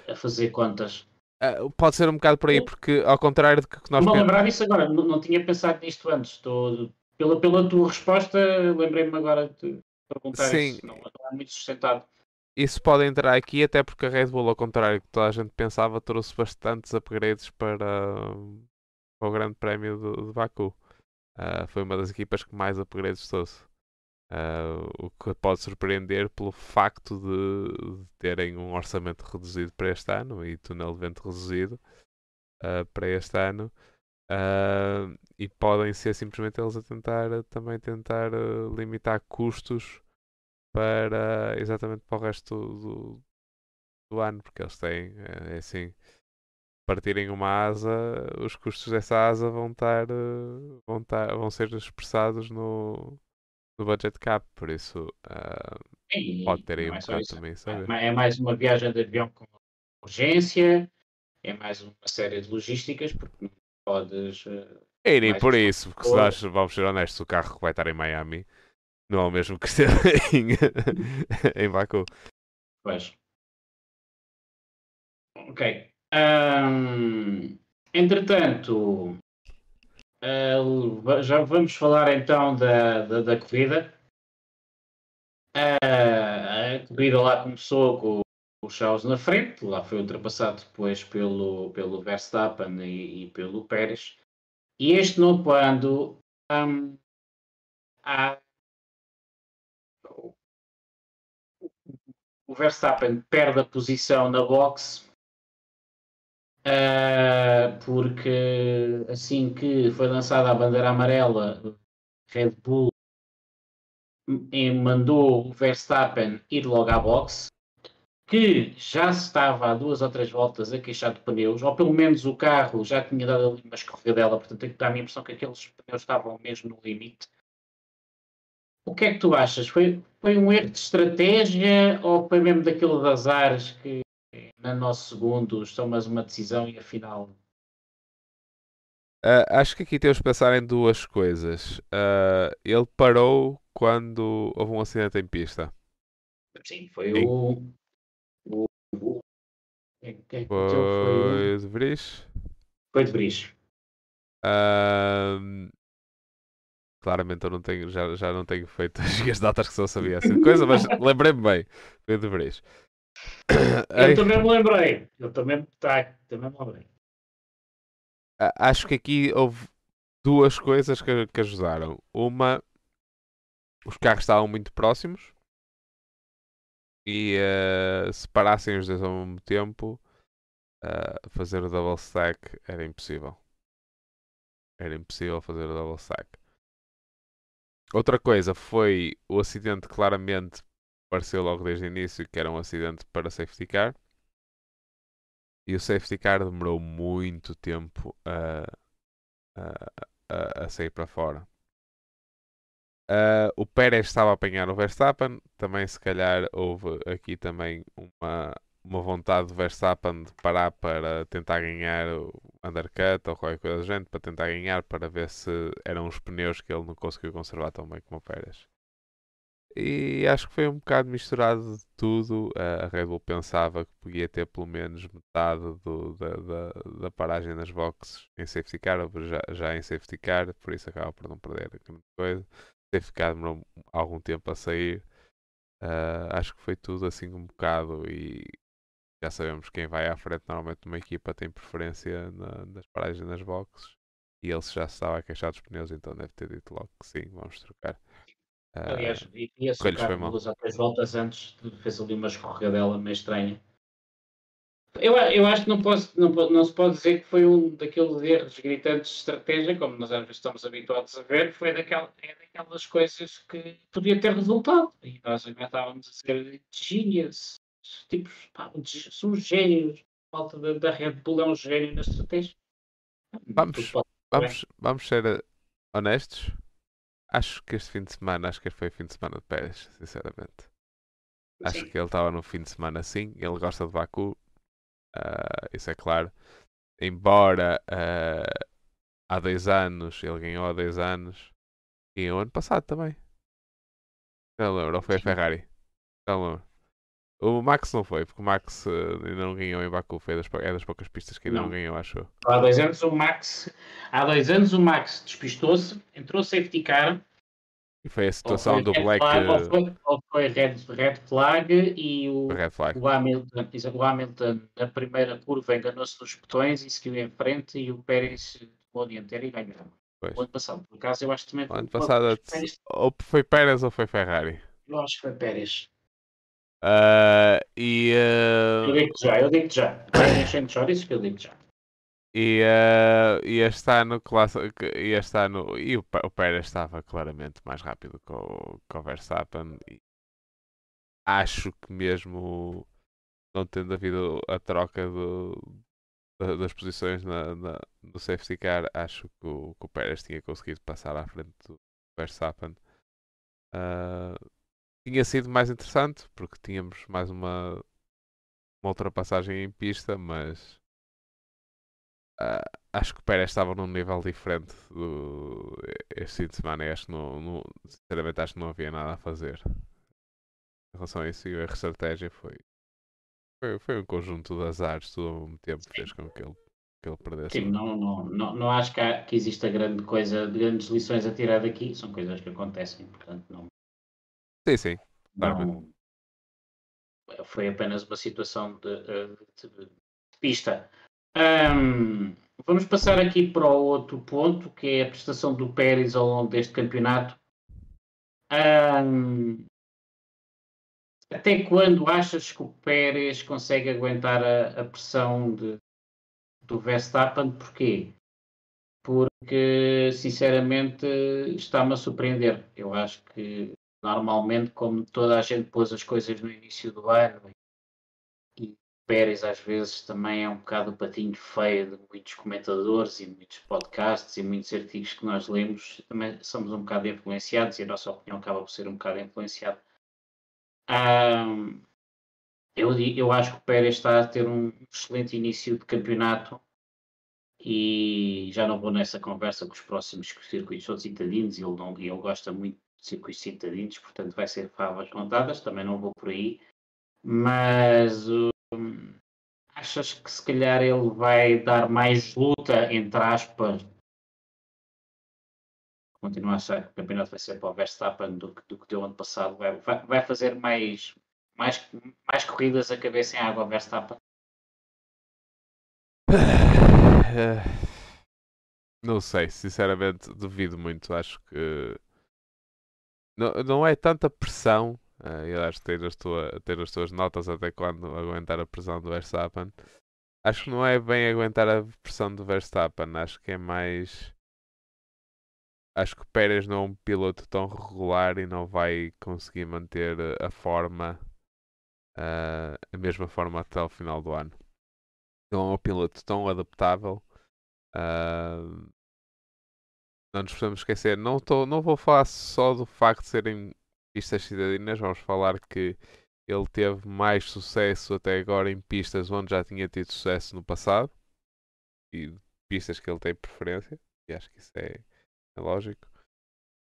a fazer contas. Uh, pode ser um bocado por aí, porque ao contrário do que nós Não lembrar disso agora, não, não, tinha pensado nisto antes. Estou, pela, pela tua resposta, lembrei-me agora de perguntar Sim. isso. Não, não é muito sustentado. Isso pode entrar aqui, até porque a Red Bull, ao contrário que toda a gente pensava, trouxe bastantes upgrades para, para o Grande Prémio de, de Baku. Uh, foi uma das equipas que mais upgrades trouxe. Uh, o que pode surpreender pelo facto de, de, terem um orçamento reduzido para este ano e túnel de vento reduzido uh, para este ano. Uh, e podem ser simplesmente eles a tentar também tentar limitar custos para exatamente para o resto do, do ano, porque eles têm é, é assim partirem uma asa, os custos dessa asa vão estar vão, estar, vão ser expressados no no budget cap, por isso uh, pode ter aí um é bocado também, sabe? É mais uma viagem de avião com urgência, é mais uma série de logísticas, porque não podes. Uh, e nem por isso, porque se nós vamos ser honestos, o carro que vai estar em Miami não é o mesmo que ser em, em Baku. Pois. Ok. Um, entretanto, Uh, já vamos falar então da, da, da corrida. Uh, a corrida lá começou com o Charles na frente, lá foi ultrapassado depois pelo, pelo Verstappen e, e pelo Pérez. E este novo ano um, há, o Verstappen perde a posição na box Uh, porque assim que foi lançada a bandeira amarela, Red Bull mandou o Verstappen ir logo à box, que já estava há duas ou três voltas a queixar de pneus, ou pelo menos o carro já tinha dado ali uma escorregadela, portanto dá a impressão que aqueles pneus estavam mesmo no limite. O que é que tu achas? Foi, foi um erro de estratégia ou foi mesmo daquilo das ares que no nosso segundo tomas uma decisão e afinal. Uh, acho que aqui temos que pensar em duas coisas. Uh, ele parou quando houve um acidente em pista. Sim, foi Sim. o. o, o quem, quem foi, foi de Vries? Foi de Vries. Uh, claramente eu não tenho, já, já não tenho feito as datas que só sabia assim coisa, mas lembrei-me bem. Foi de Vries. Eu também me lembrei. Eu também, tá, também me lembrei. Acho que aqui houve duas coisas que, que ajudaram. Uma, os carros estavam muito próximos e uh, se parassem os dois ao mesmo tempo, uh, fazer o double stack era impossível. Era impossível fazer o double stack. Outra coisa foi o acidente claramente pareceu logo desde o início que era um acidente para safety car. E o safety car demorou muito tempo a, a, a sair para fora. Uh, o Pérez estava a apanhar o Verstappen. Também, se calhar, houve aqui também uma, uma vontade do Verstappen de parar para tentar ganhar o undercut ou qualquer coisa do gente, para tentar ganhar, para ver se eram os pneus que ele não conseguiu conservar tão bem como o Pérez. E acho que foi um bocado misturado de tudo. A Red Bull pensava que podia ter pelo menos metade do, da, da, da, paragem nas boxes em safety car, já, já em safety car, por isso acaba por não perder grande coisa. Safety car demorou algum tempo a sair. Uh, acho que foi tudo assim um bocado e já sabemos quem vai à frente normalmente numa equipa tem preferência na, nas paragens nas boxes e ele já estava a queixar dos pneus, então deve ter dito logo que sim, vamos trocar. Aliás, vi esse carro duas ou três voltas antes, fez ali uma escorregadela meio estranha. Eu, eu acho que não, posso, não, não se pode dizer que foi um daqueles erros gritantes de estratégia, como nós às vezes estamos habituados a ver, foi daquela, é daquelas coisas que podia ter resultado. E nós ainda estávamos a ser genius. Tipos pá, são gênios. A malta da, da Red Bull é um gênio na estratégia. Vamos, vamos, vamos ser eh, honestos. Acho que este fim de semana, acho que foi o fim de semana de Pérez, sinceramente. Acho Sim. que ele estava no fim de semana sim, ele gosta de Baku, uh, isso é claro. Embora uh, há dois anos, ele ganhou há dois anos, e o ano passado também. Não lembro, ou foi a Ferrari? Não lembro. O Max não foi, porque o Max uh, ainda não ganhou em Baku, foi das, é das poucas pistas que ainda não, não ganhou, acho. Há dois anos o Max, há dois anos o Max despistou-se, entrou safety car. E foi a situação foi do red Black. Flag, ou foi, ou foi red, red flag e o, Red flag. o, Hamilton, o Hamilton na primeira curva enganou-se nos botões e seguiu em frente e o Pérez tomou a dianteira e ganhou. Pois. O ano passado, por acaso, eu acho também O ano passado, Pérez- ou foi Pérez ou foi Ferrari. eu acho que foi Pérez. Ah, e, ah, Eu digo já, eu digo já. Enchendo de chouriços que eu digo já. e, ah, e este ano, e este ano, e o, o Pérez estava claramente mais rápido que o, que o Verstappen. E acho que mesmo não tendo havido a troca do, da- das posições na, na- no safety car, acho que o, que o Pérez tinha conseguido passar à frente do Verstappen. Ah, tinha sido mais interessante porque tínhamos mais uma, uma ultrapassagem em pista, mas ah, acho que o Pérez estava num nível diferente do, este fim de semana e acho que não, sinceramente acho que não havia nada a fazer em relação a isso e a estratégia foi, foi, foi um conjunto de azares tudo ao mesmo tempo fez com que ele, que ele perdesse. Sim, não, não, não, não acho que, há, que exista grande coisa, grandes lições a tirar daqui. São coisas que acontecem, portanto, não. Sim, sim. não foi apenas uma situação de, eh, de- de pista. Ahm, vamos passar aqui para o outro ponto, que é a prestação do Pérez ao longo deste campeonato. Ahm, até quando achas que o Pérez consegue aguentar a, a pressão de, do Verstappen? Porquê? Porque, sinceramente, está-me a surpreender. Eu acho que, normalmente, como toda a gente pôs as coisas no início do ano, e Pérez às vezes também é um bocado o patinho feio de muitos comentadores e muitos podcasts e muitos artigos que nós lemos, também somos um bocado influenciados e a nossa opinião acaba por ser um bocado influenciada. Eu, eu acho que o Pérez está a ter um excelente início de campeonato e já não vou nessa conversa com os próximos circuitos são citadinos ele, não, ele gosta muito circuitos citadinos, portanto vai ser favas contadas, também não vou por aí. Mas hum, achas que se calhar ele vai dar mais luta, entre aspas, continuar a achar que o campeonato vai ser para o Verstappen do do que deu ano passado, vai, vai, fazer mais, mais, mais corridas a cabeça em água Verstappen? Não sei, sinceramente duvido muito. Acho que não, não é tanta pressão. eh, eu acho que ter as, tua, ter as tuas notas até quando aguentar a pressão do Verstappen. Acho que não é bem aguentar a pressão do Verstappen. Acho que é mais. Acho que o Pérez não é um piloto tão regular e não vai conseguir manter a forma, eh, a mesma forma até ao final do ano. Não é um piloto tão adaptável. Ah, não nos podemos esquecer, não, tô, não vou falar só do facto de serem pistas cidadinas, vamos falar que ele teve mais sucesso até agora em pistas onde já tinha tido sucesso no passado e pistas que ele tem preferência, e acho que isso é, é lógico.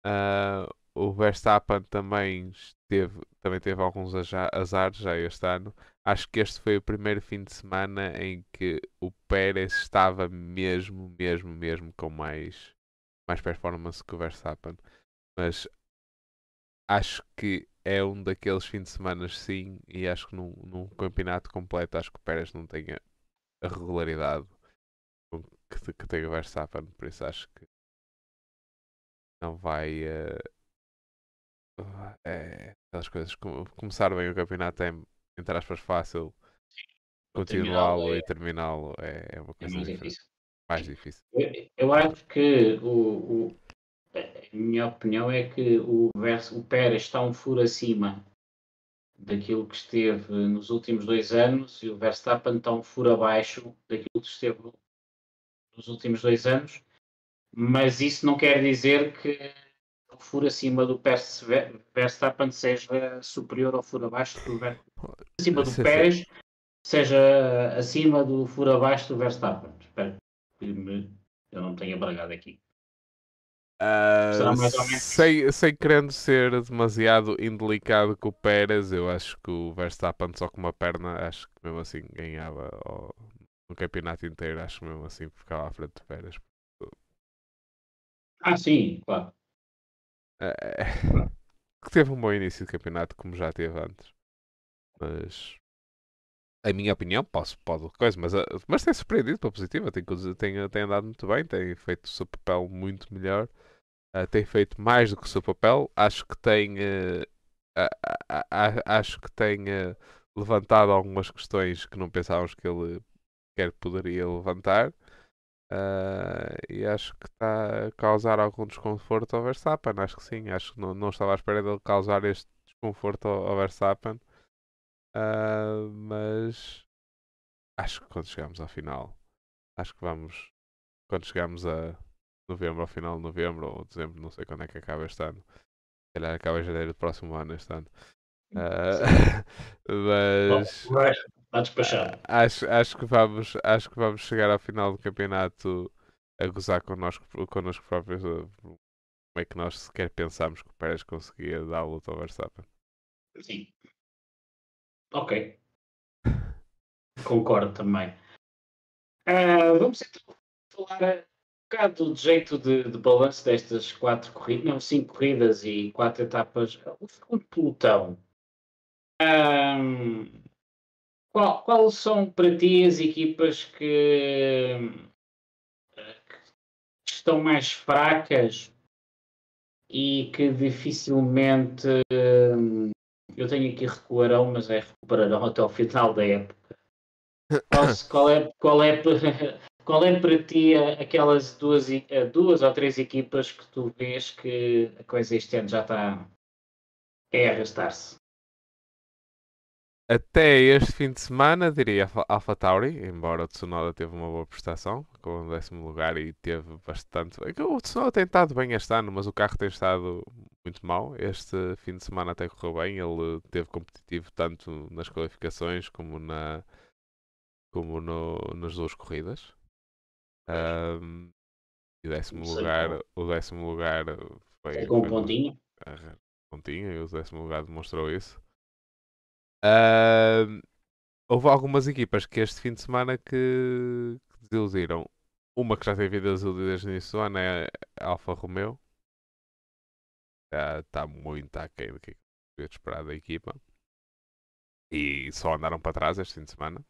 Ah, o Verstappen também esteve, também teve alguns azares já este ano. Acho que este foi o primeiro fim de semana em que o Pérez estava mesmo, mesmo, mesmo com mais, mais performance que o Verstappen. Mas acho que é um daqueles fins de semana sim, e acho que num, num campeonato completo acho que o Pérez não tem a regularidade que, que tem o Verstappen, por isso acho que não vai eh, é, aquelas coisas como começar bem o campeonato é entre aspas fácil continuá-lo é- e terminá-lo é, é uma É coisa diferente, difícil. Mais difícil. Eu, eu acho que o, o- a minha opinião é que o, o Pérez está um furo acima daquilo que esteve nos últimos dois anos e o Verstappen está um furo abaixo daquilo que esteve nos últimos dois anos, mas isso não quer dizer que o furo acima do Verstappen seja superior ao furo abaixo do Verstappen. Acima do Pérez seja acima do furo abaixo do Verstappen. Que me, eu não tenha bragado aqui. Uh, sem, sem querendo ser demasiado indelicado com o Pérez, eu acho que o Verstappen só com uma perna, acho que mesmo assim ganhava ó, no campeonato inteiro, acho que mesmo assim ficava à frente do Pérez. Ah, sim, claro. Uh, que teve um bom início de campeonato, como já teve antes. Mas a minha opinião, posso, pode coisa, mas, mas tem surpreendido para positiva, tem, tem, tem andado muito bem, tem feito o seu papel muito melhor uh, tem feito mais do que o seu papel. Acho que tem, uh, acho que tem levantado algumas questões que não pensávamos que ele quer poderia levantar. e acho que está a causar algum desconforto ao Verstappen. Acho que sim, acho que não, não estava à espera dele causar este desconforto ao, ao Verstappen. Mas acho que quando chegamos ao final, acho que vamos, quando chegamos a, novembro, ao final de novembro ou dezembro, não sei quando é que acaba este ano. Se calhar acaba em janeiro do próximo ano este ano. Uh, mas Bom, despachado. Acho, acho, que vamos, acho que vamos chegar ao final do campeonato a gozar connosco, connosco próprios. Como é que nós sequer pensámos que o Pérez conseguia dar a luta ao Verstappen? Sim. Ok. Concordo também. Uh, vamos então falar bocado de jeito de, de balanço destas quatro corridas, não, cinco corridas e quatro etapas, o segundo pelotão. Um, qual, qual são para ti as equipas que, que estão mais fracas e que dificilmente eu tenho aqui recuarão, mas é recuperarão até ao final da época. Qual, é, qual é qual é para ti aquelas duas, duas ou três equipas que tu vês que a coisa este ano já está é arrastar-se? Até este fim de semana diria Alpha Tauri, embora o Tsunoda teve uma boa prestação, com o décimo lugar e teve bastante. É o Tsunoda tem estado bem este ano, mas o carro tem estado muito mal. Este fim de semana até correu bem, ele teve competitivo tanto nas qualificações como na como no, nas duas corridas. Um, e o décimo lugar, o décimo lugar foi. Com um pontinho? pontinho, e o décimo lugar demonstrou isso. Uh, houve algumas equipas que este fim de semana que, que desiludiram. Uma que já tem vindo desiludir desde o início do ano é a Alfa Romeo. Já está muito aquém do que eu esperar da equipa. E só andaram para trás este fim de semana.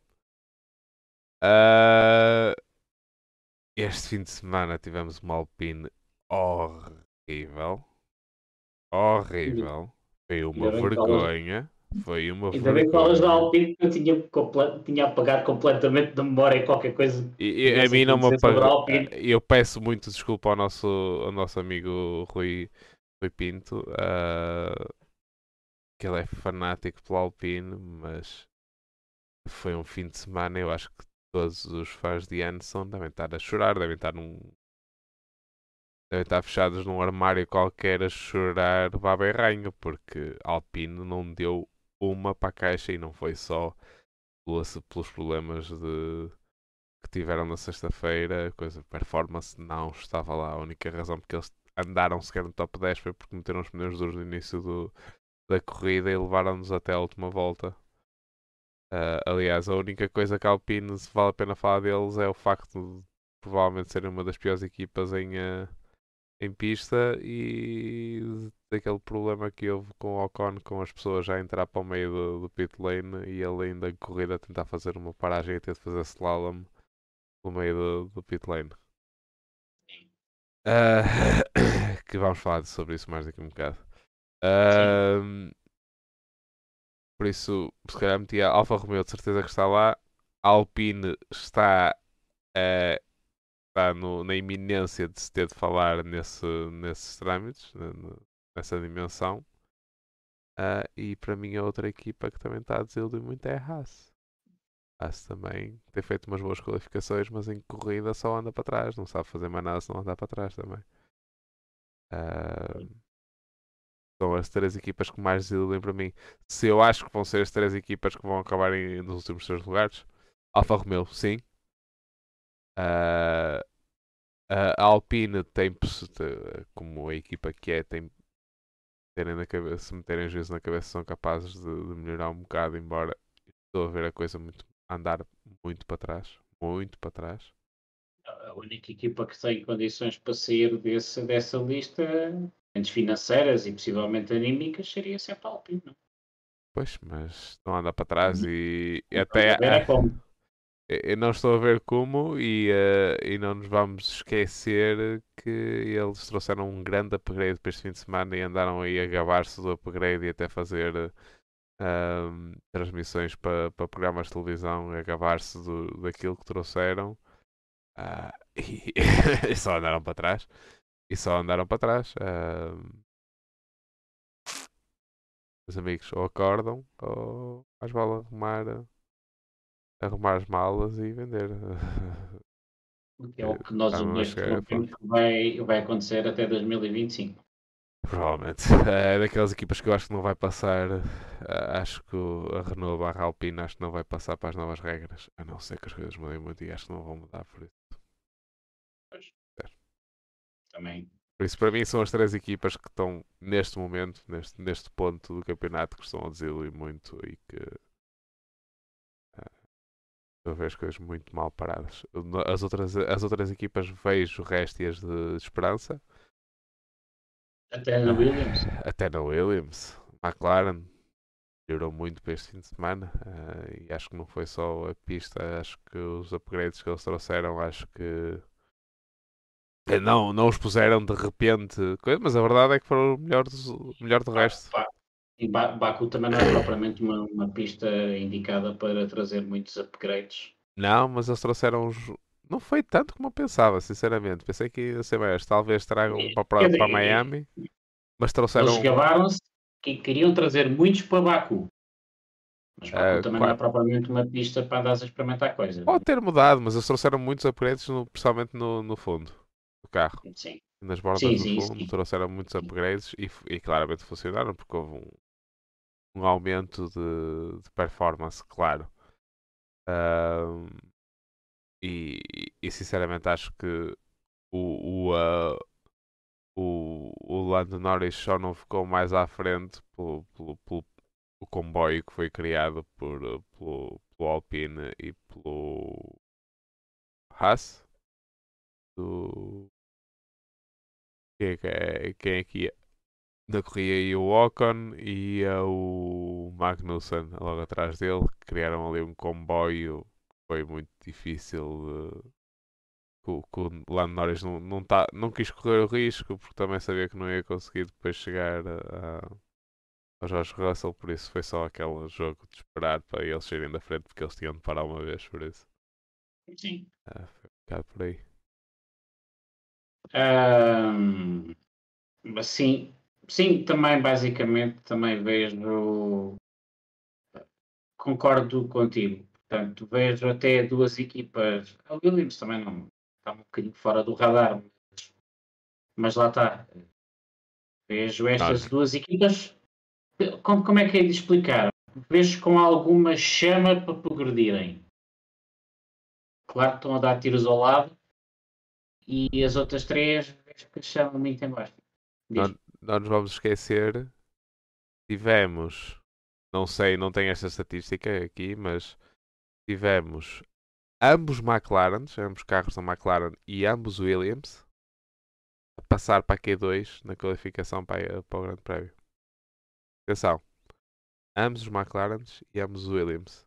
Uh, este fim de semana tivemos uma Alpine horrível. Horrível. Foi uma vergonha. Foi uma Ainda bem que falas da Alpine que eu tinha, tinha apagado completamente da memória qualquer coisa. E, a mim não me apagou. Eu peço muito desculpa ao nosso, ao nosso amigo Rui, Rui Pinto. Uh, que ele é fanático pela Alpine, mas foi um fim de semana, eu acho que todos os fãs de Anderson devem estar a chorar, devem estar num. devem estar fechados num armário qualquer a chorar baba e ranho, porque Alpine não deu uma para a caixa e não foi só pelos, problemas de, que tiveram na sexta-feira, coisa performance não estava lá. A única razão porque eles andaram sequer no top 10 foi porque meteram os pneus duros no início do, da corrida e levaram-nos até a última volta. Uh, aliás, a única coisa que a Alpine vale a pena falar deles é o facto de provavelmente serem uma das piores equipas em, uh, em pista e daquele problema que houve com o Ocon, com as pessoas já entrar para o meio do, do pit lane e ele ainda corrida tentar fazer uma paragem e ter de fazer slalom pelo meio do, do pit lane. Uh, que vamos falar sobre isso mais daqui a um bocado. Uh, por isso, se calhar metia Alfa Romeo de certeza que está lá. A Alpine está, uh, está no, na iminência de se ter de falar nesse, nesses trâmites, nessa dimensão. Uh, e para mim a outra equipa que também está a desiludir muito é a Haas. A Haas também tem feito umas boas qualificações, mas em corrida só anda para trás. Não sabe fazer mais nada se não andar para trás também. Uh, são as três equipas que mais desiludem para mim. Se eu acho que vão ser as três equipas que vão acabar em, nos últimos três lugares, Alfa Romeo, sim. Uh, a Alpine tem, como a equipa que é, tem terem na cabeça, se meterem juízo na cabeça, são capazes de, de, melhorar um bocado, embora estou a ver a coisa muito andar muito para trás. Muito para trás. A única equipa que tem condições para sair desse, dessa lista, antes financeiras e possivelmente anímicas, seria sempre a Alpine. Não? Pois, mas não anda para trás uhum. e, e até. É como. Eu não estou a ver como e, uh, e não nos vamos esquecer que eles trouxeram um grande upgrade para este fim de semana e andaram aí a gabar-se do upgrade e até fazer uh, transmissões para, para programas de televisão, a gabar-se daquilo que trouxeram uh, e, e, só andaram para trás. E só andaram para trás. Os amigos ou acordam ou mais vale arrumar arrumar as malas e vender. Que é o que nós é, que vai, vai acontecer até 2025. Provavelmente. É daquelas equipas que eu acho que não vai passar. Eh, acho que a Renault barra Alpine acho que não vai passar para as novas regras. A não ser que as coisas mudem muito e acho que não vão mudar por isso. Pois. É. Também. Por isso, para mim, são as três equipas que estão neste momento, neste, neste ponto do campeonato, que estão a desiludir muito e que eu vejo as coisas muito mal paradas. As outras, as outras equipas vejo réstias de esperança. Até na Williams. Até na Williams. McLaren melhorou muito para este fim de semana uh, e acho que não foi só a pista, acho que os upgrades que eles trouxeram, acho que não, não os puseram de repente, mas a verdade é que foram o melhor, do, melhor do resto. E Baku também não é propriamente uma, uma pista indicada para trazer muitos upgrades. Não, mas eles trouxeram uns. Não foi tanto como eu pensava, sinceramente. Pensei que ia ser mais. Talvez tragam para, para, para Miami, mas trouxeram. Eles gabaram-se que queriam trazer muitos para Baku. Mas Baku uh, também qual... não é propriamente uma pista para andar a experimentar coisas. Pode ter mudado, mas eles trouxeram muitos upgrades, no, principalmente no, no fundo do carro. Sim. Nas bordas sim, do sim, fundo sim. trouxeram muitos upgrades e, e claramente funcionaram porque houve um, um aumento de, de performance, claro. E, e, sinceramente acho que o, o, uh, o, o Lando Norris só não ficou mais à frente pelo, pelo, pelo o comboio que foi criado por, pelo, pelo Alpine e pelo Haas. Do... Quem é, que é, é que ia? Da corrida e o Ocon e o Magnussen logo atrás dele, que criaram ali um comboio que foi muito difícil de... que, o Lando Norris não, não, tá, não quis correr o risco porque também sabia que não ia conseguir depois chegar a, a, ao Jorge Russell, por isso foi só aquele jogo de esperar para eles saírem da frente porque eles tinham de parar uma vez, por isso. Sim. Ah, foi um bocado por aí. Um, sim, Sim, também basicamente também vejo concordo contigo. Portanto, vejo até duas equipas. A Williams também não está um bocadinho fora do radar, mas, mas lá está. Vejo estas duas equipas. Como, como é que é de explicar? Vejo com alguma chama para progredirem. Claro que estão a dar tiros ao lado e as outras três vejo que chamam muito em baixo. Não, nos vamos esquecer, tivemos, não sei, não tenho esta estatística aqui, mas tivemos ambos McLarens, ambos carros da McLaren e ambos Williams a passar para a Q2 na qualificação para, para o Grande Prémio. Atenção, ambos os McLarens e ambos os Williams.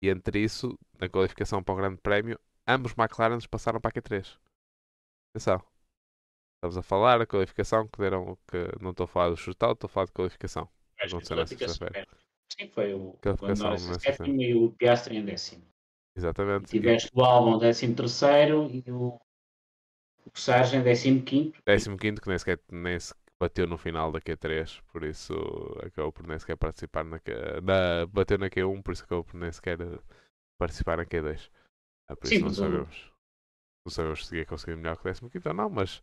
E entre isso, na qualificação para o Grande Prémio, ambos McLarens passaram para a Q3. Atenção. Estamos a falar a qualificação que deram, que não estou a falar do shootout, estou a falar de qualificação. Acho que nessa feira Sim, foi o Norris sétimo e o Piastri em décimo. Exatamente. E tiveste o Albon décimo terceiro e o, o Sargent décimo quinto. Décimo quinto que nem sequer, nem sequer bateu no final da Q3, por isso acabou por nem sequer participar na, na bateu na Q1, por isso acabou por nem sequer participar na Q2. Ah, por Sim, isso não sabemos. Não sabemos se ia conseguir melhor que o 15 ou não, mas.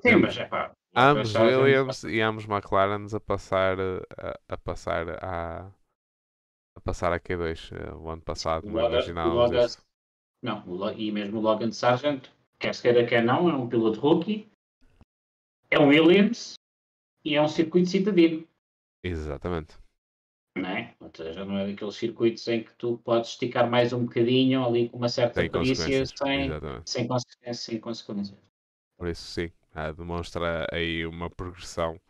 Sim, mas é pá. Ambos Williams e ambos McLaren a passar a, a passar a, a passar a Q2 eh, o ano passado, não imaginávamos isso. Não, e mesmo o Logan Sargent, quer se queira, quer não, é um piloto rookie, é um Williams e é um circuito citadino. Exatamente. Não é? Ou seja, não é daqueles circuitos em que tu podes esticar mais um bocadinho ali com uma certa sem perícia sem, sem consequências, sem consequências. Por isso sim, uh, demonstra aí uma progressão.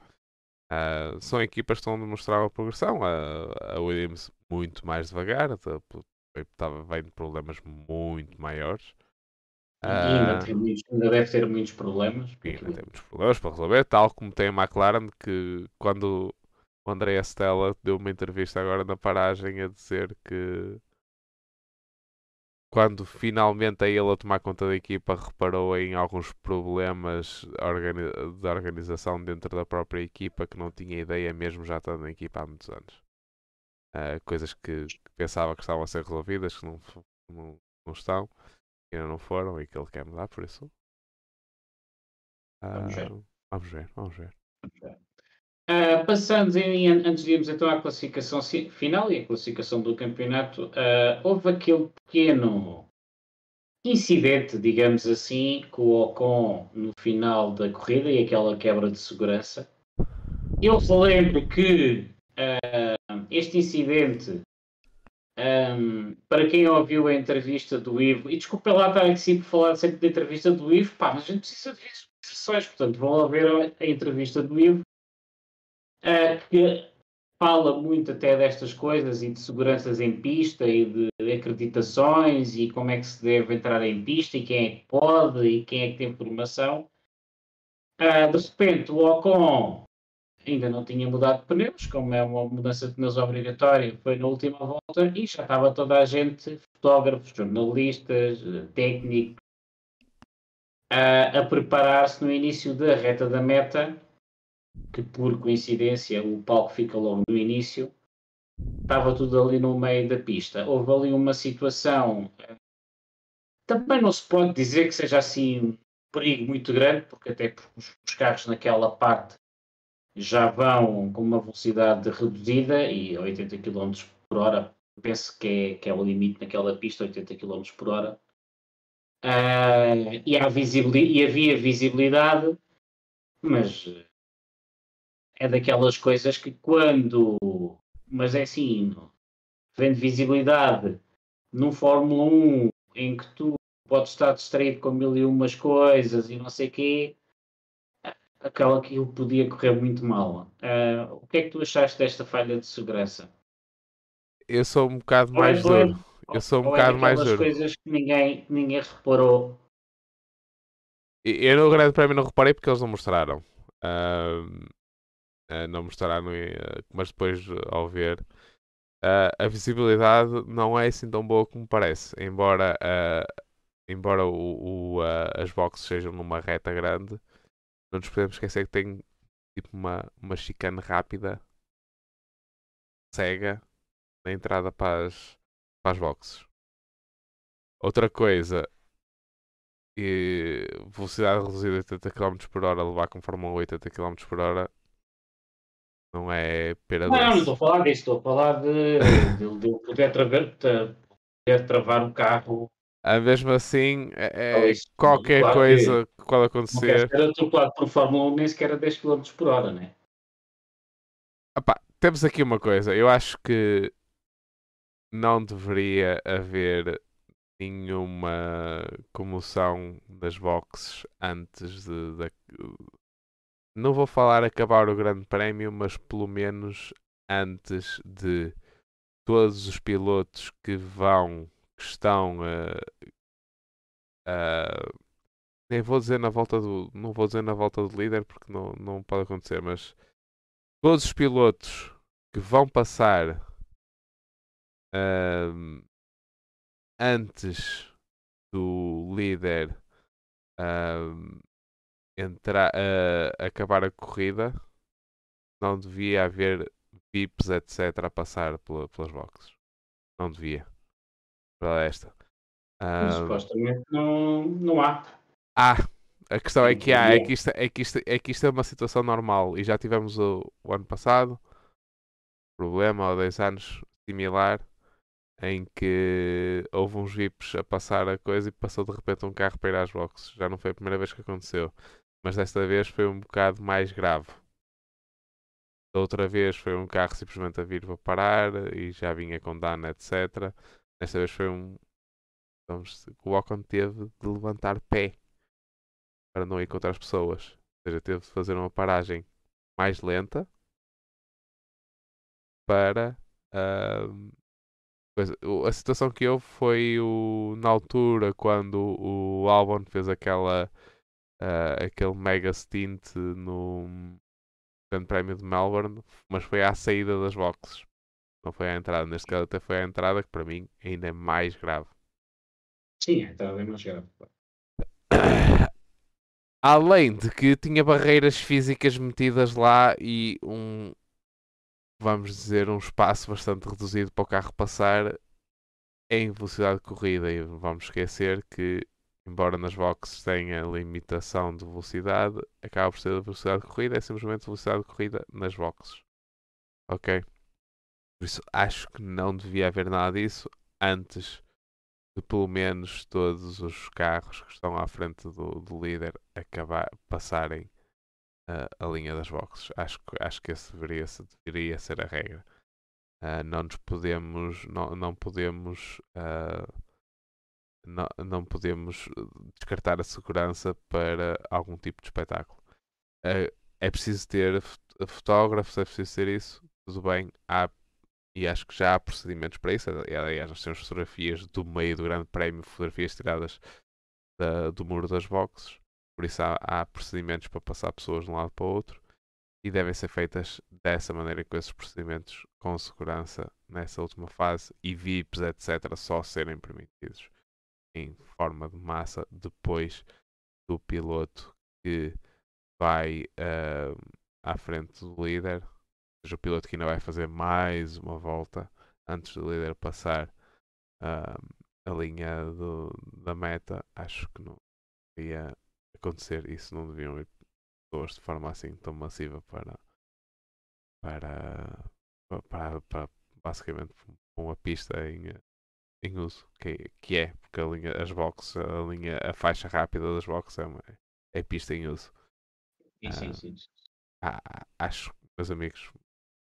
Uh, são equipas que estão a demonstrar uma progressão. A Williams muito mais devagar, estava vem de problemas muito maiores. E ainda, uh, muitos, ainda, deve ter muitos problemas. Ainda tem muitos problemas para resolver, tal como tem a McLaren, que quando o André Stella deu uma entrevista agora na paragem a dizer que quando finalmente a ele a tomar conta da equipa reparou em alguns problemas de organização dentro da própria equipa que não tinha ideia mesmo já estando na equipa há muitos anos. Uh, coisas que, que, pensava que estavam a ser resolvidas que não, não, não estão ainda não foram e que ele quer mudar, por isso. Uh, vamos ver. Vamos ver, vamos ver. Uh, passando em, antes de irmos então à classificação final e à classificação do campeonato, uh, houve aquele pequeno incidente, digamos assim, com o Ocon no final da corrida e aquela quebra de segurança. Eu lembro que uh, este incidente um, para quem ouviu a entrevista do Ivo, e desculpa lá estar aqui por falar sempre da entrevista do Ivo, pá, mas a gente precisa de visualizações, portanto vão ouvir a, a entrevista do Ivo, uh, que fala muito até destas coisas e de seguranças em pista e de acreditações e como é que se deve entrar em pista e quem é que pode e quem é que tem formação. Uh, de repente o Ocon ainda não tinha mudado de pneus, como é uma mudança de pneus obrigatória, foi na última volta e já estava toda a gente, fotógrafos, jornalistas, técnicos, a, a preparar-se no início da reta da meta, que por coincidência o palco fica logo no início, estava tudo ali no meio da pista. Houve ali uma situação. Também não se pode dizer que seja assim um perigo muito grande, porque até os carros naquela parte já vão com uma velocidade reduzida e 80 km por hora, penso que é, que é o limite naquela pista, 80 km por hora. Uh, e, há e havia visibilidade, mas é daquelas coisas que quando, mas é assim, vendo visibilidade num Fórmula 1 em que tu podes estar distraído com mil e umas coisas e não sei o quê, aquela que podia correr muito mal. Uh, o que é que tu achaste desta falha de segurança? Eu sou um bocado ou é mais é, duro. Eu sou um é bocado é mais duro. coisas que ninguém, ninguém reparou. Eu no Grande Prémio não reparei porque eles não mostraram. Uh, uh, não mostraram, mas depois ao ver a visibilidade não é assim tão boa como parece. Embora, embora o, o as boxes sejam numa reta grande, não nos podemos esquecer que tem tipo uma, uma chicane rápida, cega, na entrada para as, para as boxes. Outra coisa, e velocidade reduzida a 80 km por hora, levar com Fórmula 8 80 km por hora, não é pera Não, não estou a falar disso, estou a falar de, de, de poder, travar, poder travar o carro ah, mesmo assim, é, é qualquer claro coisa que, pode acontecer. Era atropelado por Fórmula 1 nem sequer a 10 km por hora, né? Epá, temos aqui uma coisa. Eu acho que não deveria haver nenhuma comoção das boxes antes de, de, Não vou falar acabar o Grande Prémio, mas pelo menos antes de todos os pilotos que vão que estão uh, uh, nem vou dizer na volta do não vou dizer na volta do líder porque não, não pode acontecer mas todos os pilotos que vão passar uh, antes do líder entrar, uh, acabar a corrida, não devia haver VIPs, etc., a passar pela, pelas boxes. Não devia. Para esta. Um, supostamente não, não há. Ah, a questão é que há, é que, isto, é, que isto, é que isto é uma situação normal e já tivemos o, o ano passado, problema, há dois anos, similar, em que houve uns VIPs a passar a coisa e passou de repente um carro para ir às boxes. Já não foi a primeira vez que aconteceu, mas desta vez foi um bocado mais grave. Da outra vez foi um carro simplesmente a vir para parar e já vinha com dano, etc. Desta vez foi um. Vamos, o Ocon teve de levantar pé para não encontrar as pessoas. Ou seja, teve de fazer uma paragem mais lenta para. Uh, a situação que houve foi o, na altura quando o Albon fez aquela uh, aquele mega stint no Grande Prémio de Melbourne, mas foi à saída das boxes, não foi à entrada. Neste caso, até foi à entrada, que para mim ainda é mais grave. Sim, a entrada é mais grave. Além de que tinha barreiras físicas metidas lá e um, vamos dizer, um espaço bastante reduzido para o carro passar em velocidade de corrida. E vamos esquecer que, embora nas boxes tenha limitação de velocidade, acaba por ser a velocidade de corrida, é simplesmente velocidade de corrida nas boxes. Ok? Por isso, acho que não devia haver nada disso antes de pelo menos todos os carros que estão à frente do, do líder acabar, passarem uh, a linha das boxes. Acho, acho que esse deveria, deveria ser a regra. Uh, não nos podemos, não, não podemos, uh, não, não podemos descartar a segurança para algum tipo de espetáculo. é preciso ter fotógrafos, é preciso ter isso, tudo bem. Há e acho que já há procedimentos para isso. Aliás, nós temos fotografias do meio do Grande Prémio, fotografias tiradas da, do muro das boxes. Por isso há, há, procedimentos para passar pessoas de um lado para o outro e devem ser feitas dessa maneira, com esses procedimentos com segurança nessa última fase e VIPs, etc., só serem permitidos em forma de massa depois do piloto que vai uh, à frente do líder seja, o piloto que ainda vai fazer mais uma volta antes do líder passar uh, a linha do, da meta, acho que não ia acontecer. Isso não deviam ir pessoas de forma assim tão massiva para, para, para, para basicamente uma pista em, em uso, que, que é, porque a linha, as boxes, a linha, a faixa rápida das boxes é, uma, é pista em uso. Sim, sim, sim. Uh, acho, meus amigos,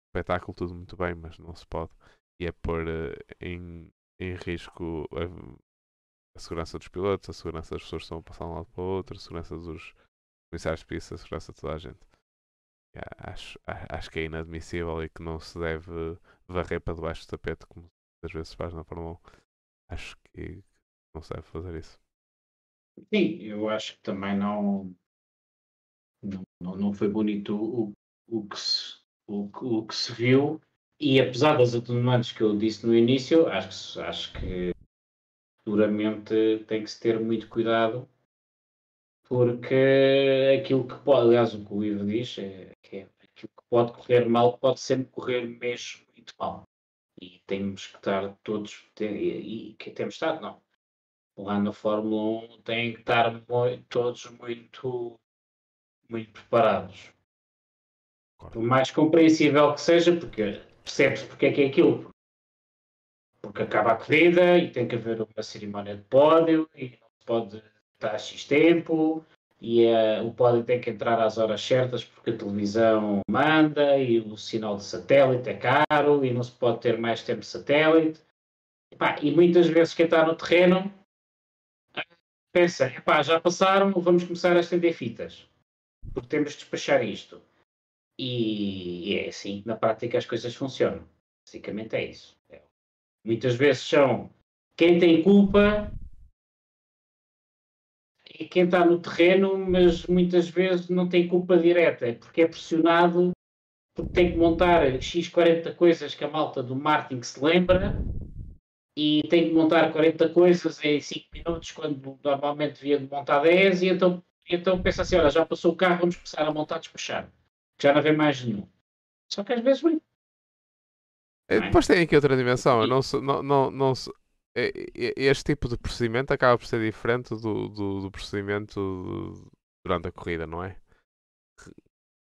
espetáculo, tudo muito bem, mas não se pode. E é pôr uh, em, em risco a, a, segurança dos pilotos, a segurança das pessoas que estão a passar de um lado para o outro, a segurança dos comissários de pista, a segurança de toda a gente. acho, acho que é inadmissível e que não se deve varrer para debaixo do tapete como às vezes se faz na Fórmula 1. Acho que não deve fazer isso. Sim, eu acho que também não, não, não foi bonito o, o que se o, o que se viu, e apesar das atenuantes que eu disse no início, acho acho que futuramente tem que se ter muito cuidado, porque aquilo que pode, aliás, o que o Ivo diz é que é, aquilo que pode correr mal pode sempre correr mesmo muito mal. E temos que estar todos, e, que temos estado, não. Lá na Fórmula 1 têm que estar muito, todos muito, muito preparados por mais compreensível que seja, porque percebe-se porque é que é aquilo. Porque acaba a corrida e tem que haver uma cerimónia de pódio e não se pode estar X tempo e uh, o pódio tem que entrar às horas certas porque a televisão manda e o sinal de satélite é caro e não se pode ter mais tempo de satélite. e muitas vezes quem está no terreno pensa, já passaram, vamos começar a estender fitas porque temos de despachar isto. E, e, é assim na prática as coisas funcionam. Basicamente é isso. É. Muitas vezes são quem tem culpa e quem está no terreno, mas muitas vezes não tem culpa direta, porque é pressionado, porque tem que montar X 40 coisas que a malta do marketing se lembra e tem que montar 40 coisas em 5 minutos quando normalmente devia de montar 10 e então então pensa assim, olha, já passou o carro, vamos começar a montar, despachar. Já não vê mais nenhum. Só que às vezes, bem, É, Depois tem aqui outra dimensão. eu Não, se- não, não, não, este tipo de procedimento acaba por ser diferente do, do, do procedimento durante a corrida, não é?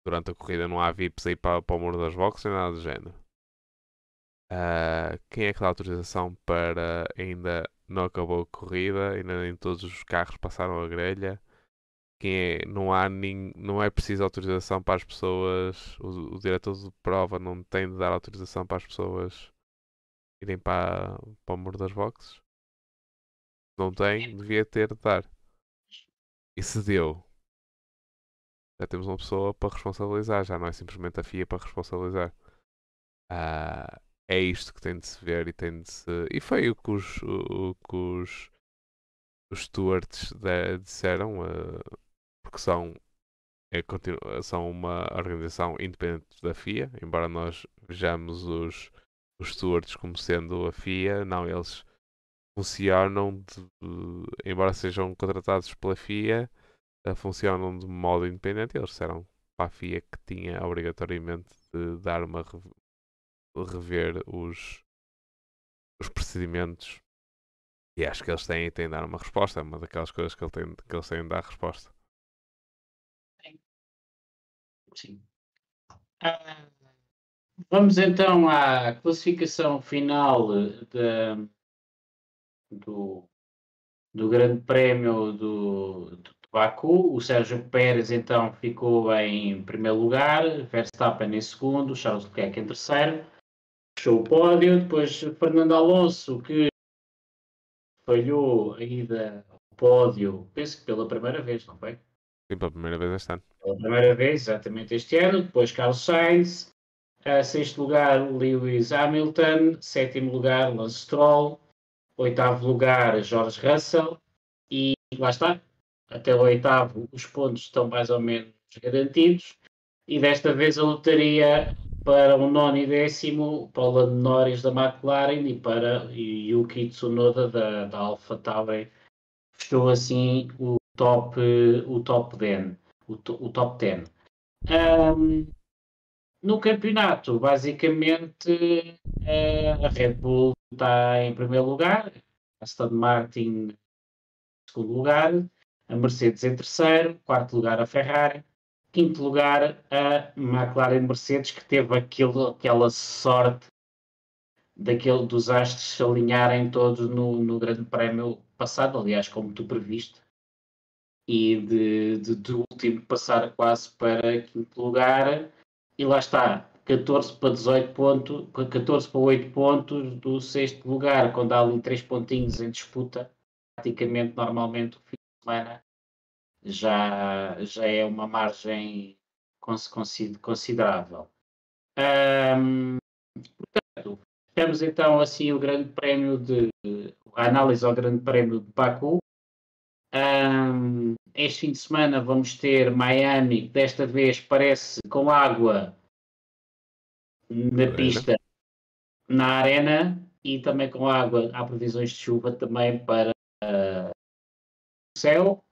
Durante a corrida não há VIPs aí para, para o muro das boxes nem nada do género. Ah, quem é que dá autorização para ainda não acabou a corrida, ainda nem todos os carros passaram a grelha? Quem é, não há nin, não é preciso autorização para as pessoas, o, o diretor de prova não tem de dar autorização para as pessoas irem para, para o muro das boxes? Não tem, devia ter de dar. E se deu, já temos uma pessoa para responsabilizar, já não é simplesmente a FIA para responsabilizar. Ah, é isto que tem de se ver e tem de se. E foi o que os, o, o que os, os stewards de- disseram, ah, porque são, é, são uma organização independente da FIA, embora nós vejamos os, os stewards como sendo a FIA, não, eles funcionam, de- embora sejam contratados pela FIA, eh, funcionam de modo independente. Eles disseram para a FIA que tinha obrigatoriamente de dar uma rev- rever os, os procedimentos. E acho que eles têm, têm de dar uma resposta. É uma daquelas coisas que, ele tem, que eles têm de dar resposta. Sim. Ah, vamos então à classificação final da- do, do Grande Prémio do, do Baku. O Sérgio Pérez então ficou em primeiro lugar, Verstappen em segundo, Charles Leclerc em terceiro. Fechou o pódio. Depois Fernando Alonso, que falhou a ida ao pódio, penso que pela primeira vez, não foi? Sim, pela primeira vez este ano. pela primeira vez, exatamente este ano. Depois Carlos Sainz, a sexto lugar Lewis Hamilton, sétimo lugar Lance Stroll, oitavo lugar George Russell. E lá está, até o oitavo os pontos estão mais ou menos garantidos. E desta vez a lotaria para o nono e décimo o Lando Norris da McLaren e para Yuki Tsunoda da, da Alpha Tauri fechou assim o top, o top 10 o, to- o top 10. Ahm, no campeonato, basicamente, eh, a Red Bull está em primeiro lugar, a Aston Martin em segundo lugar, a Mercedes em terceiro, quarto lugar a Ferrari, quinto lugar a McLaren Mercedes, que teve aquele, aquela sorte daquele dos astros se alinharem todos no, no Grande Prémio passado, aliás, como tu previste e de, de, de último passar quase para quinto lugar e lá está 14 para 18 pontos 14 para 8 pontos do sexto lugar quando há ali 3 pontinhos em disputa praticamente normalmente o fim de semana já, já é uma margem cons- consi- considerável. Ahm, portanto temos então assim o grande prémio de a análise ao grande prémio de Baku. Ahm, este fim de semana vamos ter Miami, que desta vez parece com água na Arena. pista, na arena e também com água. Há previsões de chuva também para ah, o céu.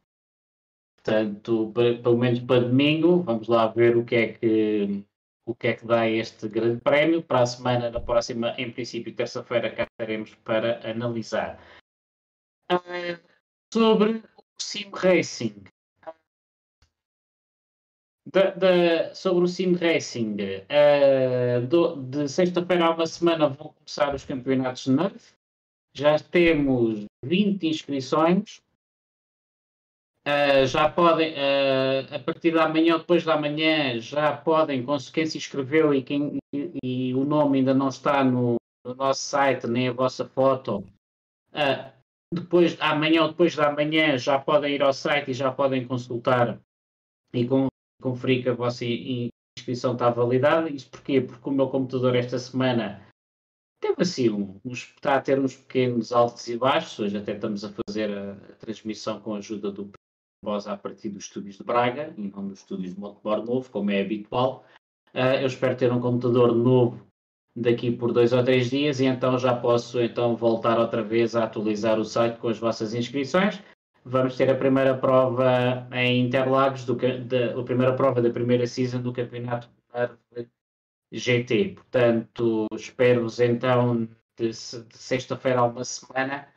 Portanto, pelo menos para domingo, vamos lá ver o que é que o que é que dá este grande prémio. Para a semana, na próxima, em princípio, terça-feira, cá estaremos para analisar. Ah, sobre o Sim Racing. Da- da- sobre o Sim Racing, eh, do- de sexta-feira a uma semana vão começar os campeonatos de Nerf. Já temos 20 inscrições. Eh, já podem, eh, a partir da manhã ou depois da manhã, já podem, cons- quem se inscreveu e, quem, e, e o nome ainda não está no, no nosso site, nem a vossa foto, eh, depois, amanhã ou depois da manhã, já podem ir ao site e já podem consultar e com- conferir que a vossa inscrição está validada. Isto porquê? Porque o meu computador esta semana teve assim, um- uns, está a ter uns pequenos altos e baixos. Hoje até estamos a fazer a, a transmissão com a ajuda do Bosa a partir dos estúdios de Braga e não dos estúdios de Montebor Novo, como é habitual. Ah, eu espero ter um computador novo daqui por dois ou três dias e então já posso então voltar outra vez a atualizar o site com as vossas inscrições. vamos ter a primeira prova em Interlagos, do, da, a primeira prova da primeira season do Campeonato GT. Portanto, espero-vos então de, de sexta-feira a uma semana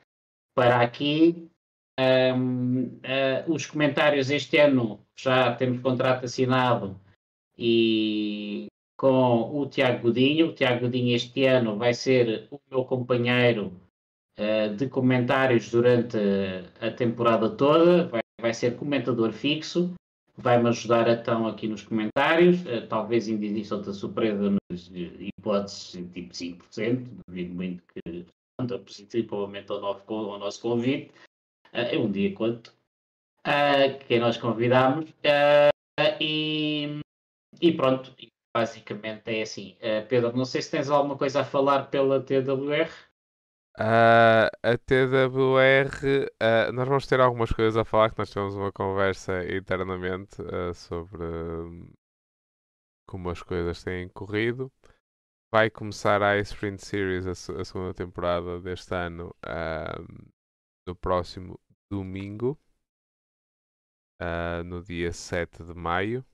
para aqui. Um, uh, os comentários este ano já temos contrato assinado e com o Tiago Godinho. O Tiago Godinho este ano vai ser o meu companheiro uh, de comentários durante a temporada toda, vai, vai ser comentador fixo, vai-me ajudar então aqui nos comentários, uh, talvez ainda exista outra surpresa nas hipóteses tipo 5%, duvido muito que contra positivamente ao, novo, ao nosso convite, uh, um dia quanto, quem nós convidamos, e, e pronto, basicamente é assim. Uh, Pedro, não sei se tens alguma coisa a falar pela TWR. Uh, a TWR, uh, ah, nós vamos ter algumas coisas a falar, que nós tivemos uma conversa internamente sobre como as coisas têm corrido. Vai começar a Sprint Series, a, a, segunda temporada deste ano, no próximo domingo, no dia 7 de maio.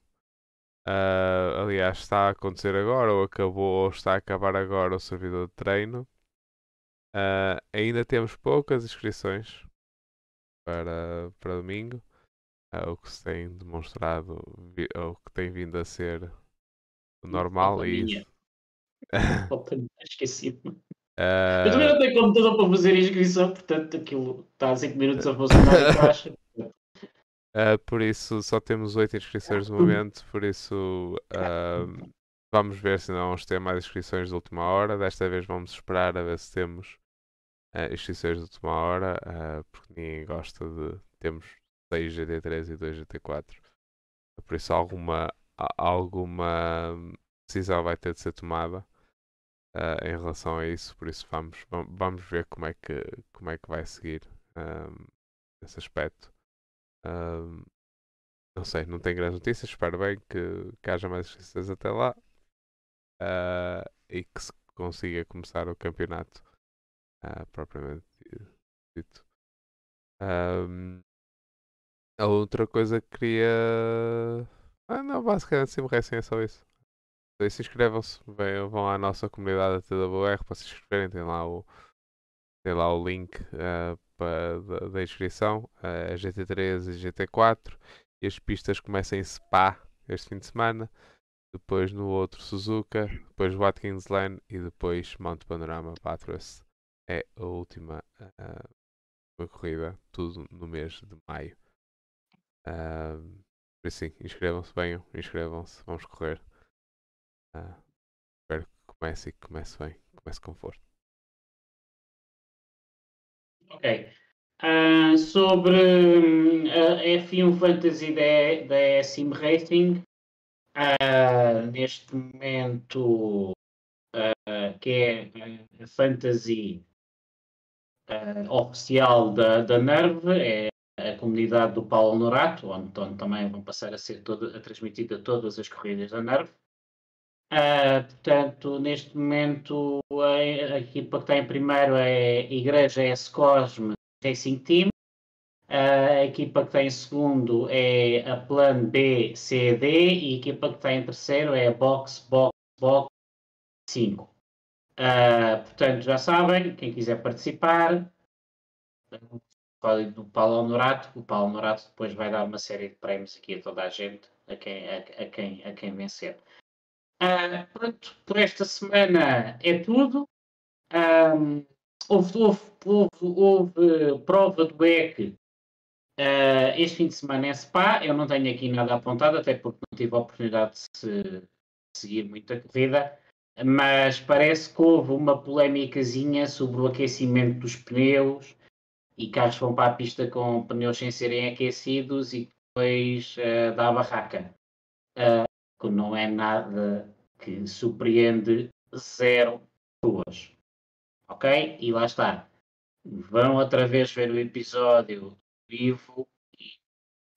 Uh, aliás, está a acontecer agora, ou acabou, ou está a acabar agora o servidor de treino. Uh, ainda temos poucas inscrições para, para domingo, uh, o que se tem demonstrado, o que tem vindo a ser normal. E... Esqueci-me. Uh... Eu também não tenho computador para fazer inscrição, portanto aquilo está a 5 minutos a funcionar e acha. Uh, por isso só temos 8 inscrições no momento, por isso uh, vamos ver se não vamos ter mais inscrições de última hora. Desta vez vamos esperar a ver se temos uh, inscrições de última hora, porque ninguém gosta de. Temos 6 GT3 e 2 GT4. Por isso alguma, alguma decisão vai ter de ser tomada. em relação a isso, por isso vamos, vamos ver como é que, como é que vai seguir um, esse aspecto não sei, não tenho grandes notícias. Espero bem que, que haja mais inscrições até lá uh, e que se consiga começar o campeonato uh, propriamente dito. A outra coisa que queria. Ah, não, basicamente, sim, recém é só isso. Se inscrevam-se, vão à nossa comunidade da TWR para se inscreverem, tem lá o, tem lá o link uh, da, da, inscrição, a GT3 e GT4, e as pistas começam em Spa este fim de semana, depois no outro Suzuka, depois Watkins Glen e depois Mount Panorama Bathurst. É a última uh, corrida, tudo no mês de maio. Uh, por isso inscrevam-se, venham, inscrevam-se, vamos correr. Uh, espero que comece e que comece bem, comece com força. Ok. Uh, sobre uh, a F1 Fantasy da, da Sim Racing, uh, neste momento, que é a Fantasy oficial da, da Nerve, é a comunidade do Paulo Norato, onde, onde também vão passar a ser toda, a transmitida todas as corridas da Nerve. Uh, portanto, neste momento, a, a, equipa que está em primeiro é Igreja S Cosme Racing Team. Uh, a equipa que está em segundo é a Plan B CD e a equipa que está em terceiro é a Box Box Box 5. Uh, ah, portanto, já sabem, quem quiser participar, o código do Paulo Honorato. O Paulo Honorato depois vai dar uma série de prémios aqui a toda a gente, a quem, a, a quem, a quem vencer. Uh, pronto, por esta semana é tudo. Um, houve, houve, houve, houve, prova do EC uh, este fim de semana em Spa. Eu não tenho aqui nada apontado, até porque não tive a oportunidade de, se, de seguir muita corrida. Mas parece que houve uma polémicazinha sobre o aquecimento dos pneus e carros vão para a pista com pneus sem serem aquecidos e depois uh, dá a barraca. Uh, que não é nada que surpreende zero pessoas. Ok? E lá está. Vão outra vez ver o episódio vivo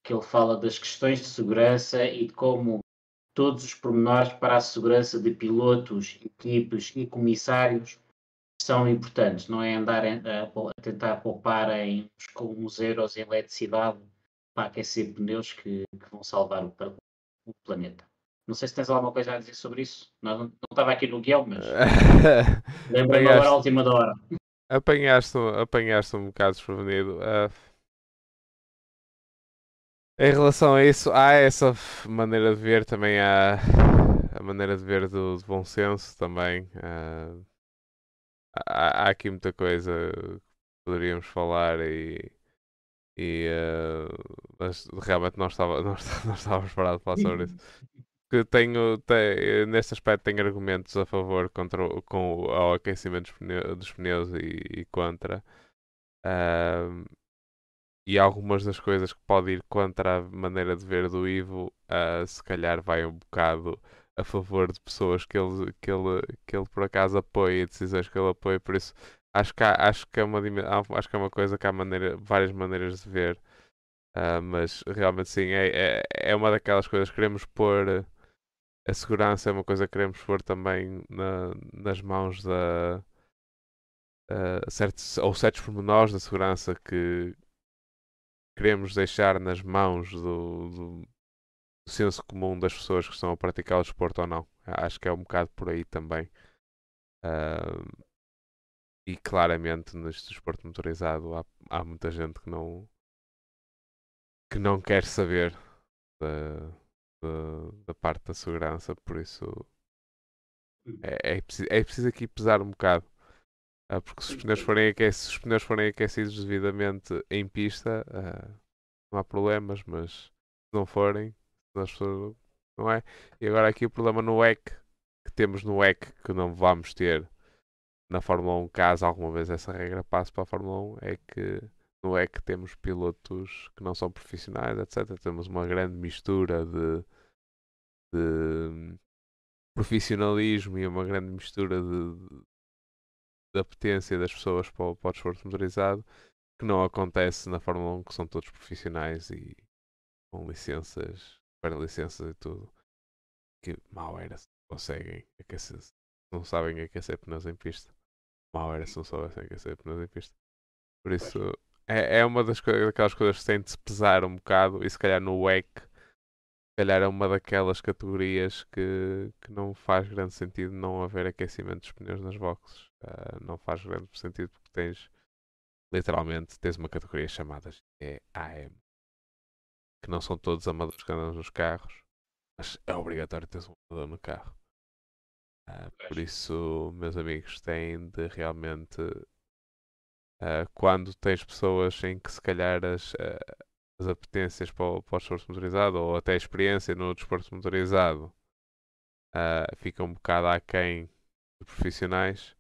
que ele fala das questões de segurança e de como todos os pormenores para a segurança de pilotos, equipes e comissários são importantes, não é andar a, tentar poupar em uns, uns euros em eletricidade para aquecer pneus que, que vão salvar o, o, planeta. Não sei se tens alguma coisa a dizer sobre isso. Não, não estava aqui no guião, mas lembrei-me agora a última da hora. Apanhaste, apanhaste um bocado desprevenido. Uh, em relação a isso, há essa maneira de ver, também há a maneira de ver do, do bom senso também. Uh, há, há, aqui muita coisa que poderíamos falar e, e uh, mas realmente não, estava, não, não estávamos parados para falar sobre isso. Que tenho, tenho, neste aspecto tenho argumentos a favor contra o, com o aquecimento dos pneus, dos pneus e, e, contra. E algumas das coisas que pode ir contra a maneira de ver do Ivo, uh, se calhar vai um bocado a favor de pessoas que ele, que ele, que ele por acaso apoia, decisões que ele apoia, por isso acho que, há, acho que, é, uma, acho que é uma coisa que há maneira, várias maneiras de ver, uh, mas realmente sim, é, é, é uma daquelas coisas que queremos pôr. A segurança é uma coisa que queremos pôr também na, nas mãos da. Uh, certos, ou certos pormenores da segurança que queremos deixar nas mãos do, do, do senso comum das pessoas que estão a praticar o desporto ou não. Acho que é um bocado por aí também. Uh, e claramente neste desporto motorizado há, há muita gente que não que não quer saber da, da parte da segurança, por isso é, é, preciso, é preciso aqui pesar um bocado. Uh, porque se os, pneus forem aquecidos, se os pneus forem aquecidos devidamente em pista, uh, não há problemas, mas se não forem, as pessoas, não é? E agora aqui o problema no EC que temos no EC que não vamos ter na Fórmula 1, caso alguma vez essa regra passe para a Fórmula 1, é que no EC temos pilotos que não são profissionais, etc. Temos uma grande mistura de, de profissionalismo e uma grande mistura de, da potência das pessoas para o, para o desporto motorizado que não acontece na Fórmula 1, que são todos profissionais e com licenças, para licenças e tudo. Que mal era se conseguem aquecer, se não sabem aquecer pneus em pista. Mal era se não soubessem aquecer pneus em pista. Por isso, é, é uma das coisas, daquelas coisas que tem de se pesar um bocado e se calhar no WEC calhar é uma daquelas categorias que, que não faz grande sentido não haver aquecimento dos pneus nas boxes. Uh, não faz grande sentido porque tens literalmente tens uma categoria chamada é AM que não são todos amadores que andam nos carros, mas é obrigatório ter um amador no carro. Uh, por isso, meus amigos, têm de realmente uh, quando tens pessoas em que se calhar as, uh, as apetências para o, para o desporto motorizado ou até a experiência no desporto motorizado uh, fica um bocado aquém de profissionais,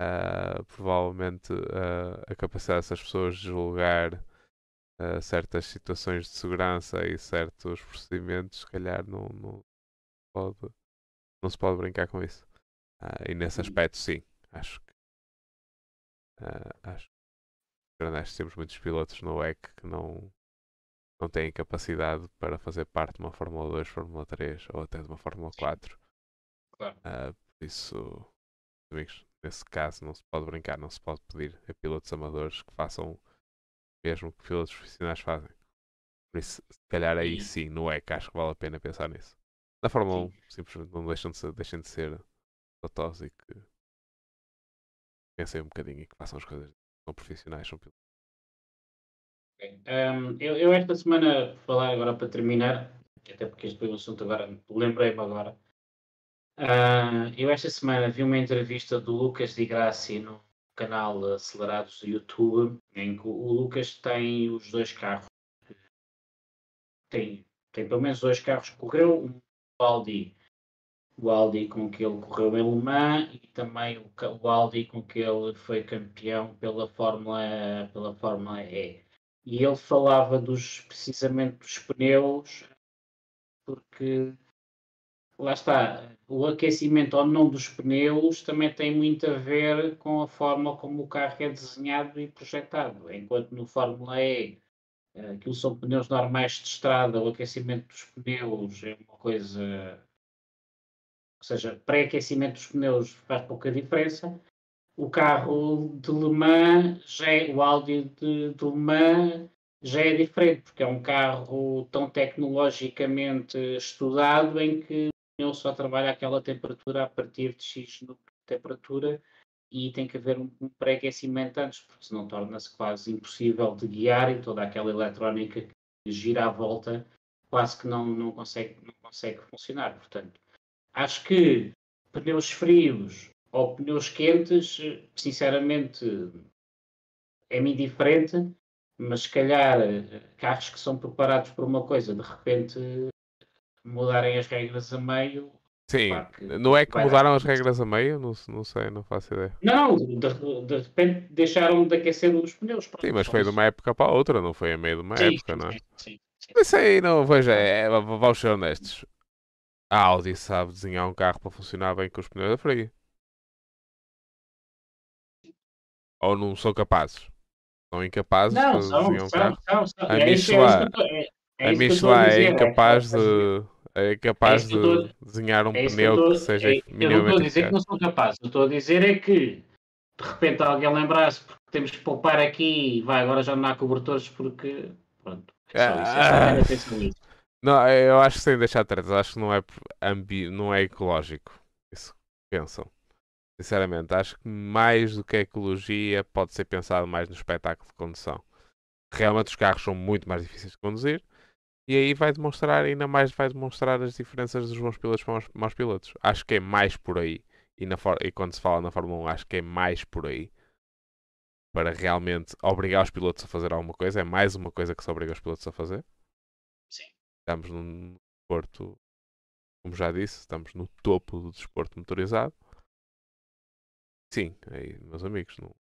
uh, provavelmente uh, a capacidade dessas pessoas de julgar certas situações de segurança e certos procedimentos, se calhar não, não, pode, não se pode brincar com isso. e nesse aspecto, sim, acho que. acho que temos muitos pilotos no WEC que não, não têm capacidade para fazer parte de uma Fórmula 2, Fórmula 3 ou até de uma Fórmula 4. Claro. Uh, por isso, amigos, nesse caso não se pode brincar, não se pode pedir a pilotos amadores que façam mesmo que pilotos profissionais fazem. Por isso, se calhar aí sim, no EC, acho que vale a pena pensar nisso. Na Fórmula 1, simplesmente não deixam de ser, deixem de ser totós e que pensem um bocadinho e que façam as coisas. São profissionais, são pilotos. Um, eu, eu, esta semana, falar agora para terminar, até porque este foi um assunto agora, lembrei-me agora. Uh, eu esta semana vi uma entrevista do Lucas Di Grassi no canal Acelerados do YouTube, em que o Lucas tem os dois carros. Tem, tem pelo menos dois carros correu, um Audi, o Audi com que ele correu em Le Mans e também o, o Audi com que ele foi campeão pela Fórmula, pela Fórmula E e ele falava dos, precisamente dos pneus, porque lá está, o aquecimento ou não dos pneus também tem muito a ver com a forma como o carro é desenhado e projetado. Enquanto no Fórmula E eh, aquilo são pneus normais de estrada, o aquecimento dos pneus é uma coisa. Ou seja, pré-aquecimento dos pneus faz pouca diferença. o carro de Le Mans, já é, o Audi de, de Le Mans já é diferente, porque é um carro tão tecnologicamente estudado em que ele só trabalha aquela temperatura a partir de X de temperatura e tem que haver um, um pré-aquecimento antes, porque senão torna-se quase impossível de guiar e toda aquela eletrónica que gira à volta quase que não, não, consegue, não consegue funcionar. Portanto, acho que pneus frios ou pneus quentes, sinceramente, é-me indiferente, mas se calhar carros que são preparados por uma coisa, de repente mudarem as regras a meio. Sim, não é que mudaram as regras a meio? Não, não sei, não faço ideia. Não, de, de repente deixaram de aquecer os pneus. Pronto, sim, mas foi de uma época para outra, não foi a meio de uma sim, época, não é? Sim, sim. Isso aí não, veja, é, vamos ser honestos. A Audi sabe desenhar um carro para funcionar bem com os pneus a frio. Ou não são capazes? São incapazes não, de são, desenhar um são, carro? são, são. A É é Michelin- que tô- é- é que é dizer, incapaz é- de. É capaz que de desenhar um É que pneu eu tô- que seja é- Eu não estou a dizer que não são capazes, eu estou a dizer é que de repente alguém lembrar-se porque temos que poupar aqui e vai, agora já não há cobertores porque. Pronto. É só isso, é só Ah. Não, eu acho que sem deixar de trás, acho que não é ambi... não é ecológico. Isso que pensam. Sinceramente, acho que mais do que a ecologia pode ser pensado mais no espetáculo de condução. Realmente os carros são muito mais difíceis de conduzir e aí vai demonstrar, ainda mais vai demonstrar as diferenças dos bons pilotos para os maus pilotos. Acho que é mais por aí. E, na for... e quando se fala na Fórmula 1, acho que é mais por aí. Para realmente obrigar os pilotos a fazer alguma coisa. É mais uma coisa que se obriga os pilotos a fazer. Estamos num desporto, como já disse, estamos no topo do desporto motorizado. Sim, aí, meus amigos, não...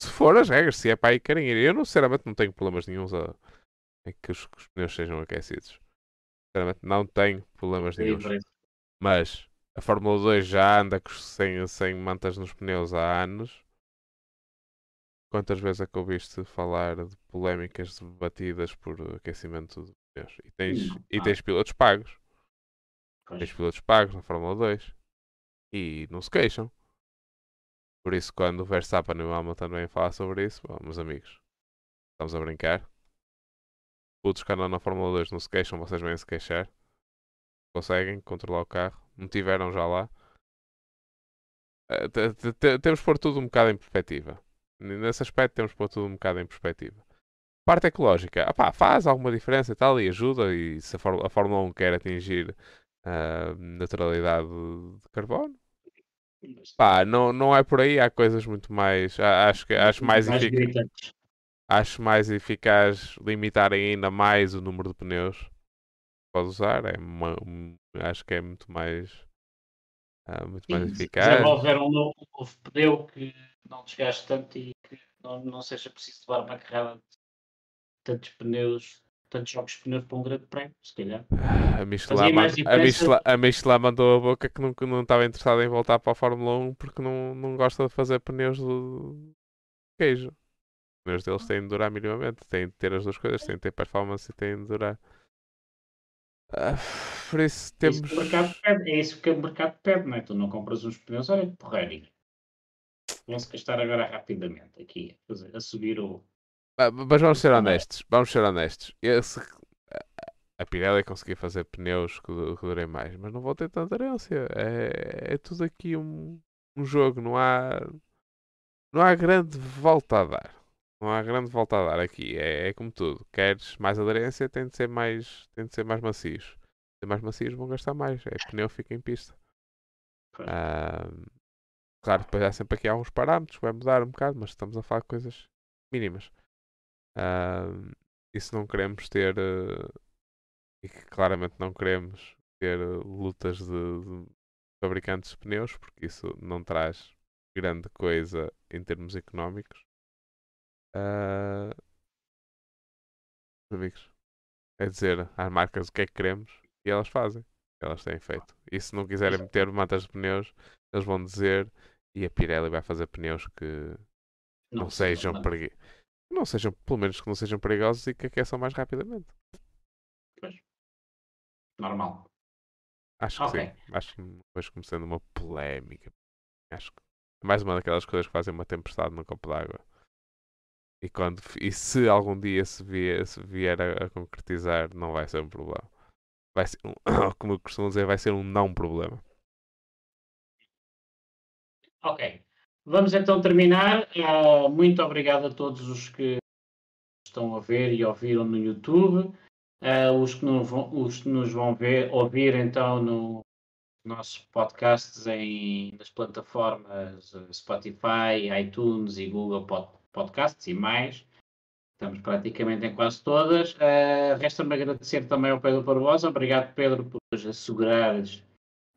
se for as regras, se é para aí querem ir. Eu, não, sinceramente, não tenho problemas nenhums a... em que os, que os pneus sejam aquecidos. Sinceramente, não tenho problemas É nenhums. Mas a Fórmula 2 já anda sem, sem mantas nos pneus há anos. Quantas vezes é que ouviste falar de polémicas debatidas por aquecimento de pneus? E tens, e tens pilotos pagos. Pois. Tens pilotos pagos na Fórmula 2 e não se queixam. Por isso, quando o Verstappen e o Hamilton vêm falar sobre isso, bom, meus amigos, estamos a brincar. Putos que andam na Fórmula 2 não se queixam, vocês vêm se queixar. Conseguem controlar o carro, não tiveram já lá. Eh, te- te- te- Temos que pôr tudo um bocado em perspectiva. Nesse aspecto, temos que pôr tudo um bocado em perspectiva. Parte ecológica, ah pá, faz alguma diferença e tal, e ajuda. E se a Fórmula, a Fórmula 1 quer atingir a neutralidade de carbono. Pá, não, não é por aí, há coisas muito mais. Acho, que, acho, mais efic- gritantes. acho mais eficaz limitarem ainda mais o número de pneus que pode usar. É uma- um- acho que é muito mais. ah, muito mais Sim, eficaz. Desenvolver um novo, um novo pneu que não desgaste tanto e que não, não seja preciso levar uma carrada tantos pneus, tantos jogos de pneus para um grande prémio, se calhar. A Michelin, a. Michelin, a Michelin mandou a boca que não, que não estava interessada em voltar para a Fórmula 1 porque não, não gosta de fazer pneus de queijo. Os pneus deles têm de durar minimamente, têm de ter as duas coisas, têm de ter performance e têm de durar. Ah, por isso É temos. isso é isso que o mercado pede, não é? Tu não compras uns pneus, olha que porreiro. Vão-se gastar agora rapidamente aqui, a subir o. Ah, Mas vamos ser honestos, vamos ser honestos. Esse, a Pirelli conseguia fazer pneus que, du- que durem mais, mas não vão ter tanta aderência. É, é tudo aqui um, um jogo, não há não há grande volta a dar. Não há grande volta a dar aqui. É, é como tudo. Queres mais aderência, tem de ser mais, tem de ser mais macios. Ser mais macios vão gastar mais. É pneu fica em pista. Ah, claro, depois há sempre aqui alguns parâmetros, vai mudar um bocado, mas estamos a falar de coisas mínimas. Ah, e se não queremos ter, eh, e que claramente não queremos ter eh, lutas de, de fabricantes de pneus, porque isso não traz grande coisa em termos económicos. Ah, amigos, é dizer às marcas o que é que queremos e elas fazem. Elas têm feito. E se não quiserem meter mantas de pneus, eles vão dizer e a Pirelli vai fazer pneus que não, sejam não. Não sejam, pelo menos que não sejam perigosos e que aqueçam mais rapidamente. Normal. Acho que Ok. sim. Acho que depois começando uma polémica. Acho que mais uma daquelas coisas que fazem uma tempestade no copo d'água. E, quando, e se algum dia se vier, se vier a, a, concretizar, não vai ser um problema. Vai ser um, como eu costumo dizer, vai ser um não problema. Ok. Vamos então terminar. Uh, muito obrigado a todos os que estão a ver e ouviram no YouTube. Uh, os, que nos vão, que nos vão ver, ouvir então no nossos podcasts em, nas plataformas Spotify, iTunes e Google Podcasts e mais. Estamos praticamente em quase todas. Uh, Resta-me agradecer também ao Pedro Barbosa. Obrigado, Pedro, por assegurares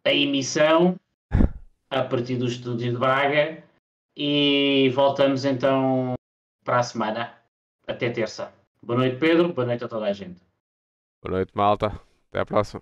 a emissão a partir do estúdio de Braga. E voltamos então para a semana. Até terça. Boa noite, Pedro. Boa noite a toda a gente. Boa noite, malta. Até a próxima.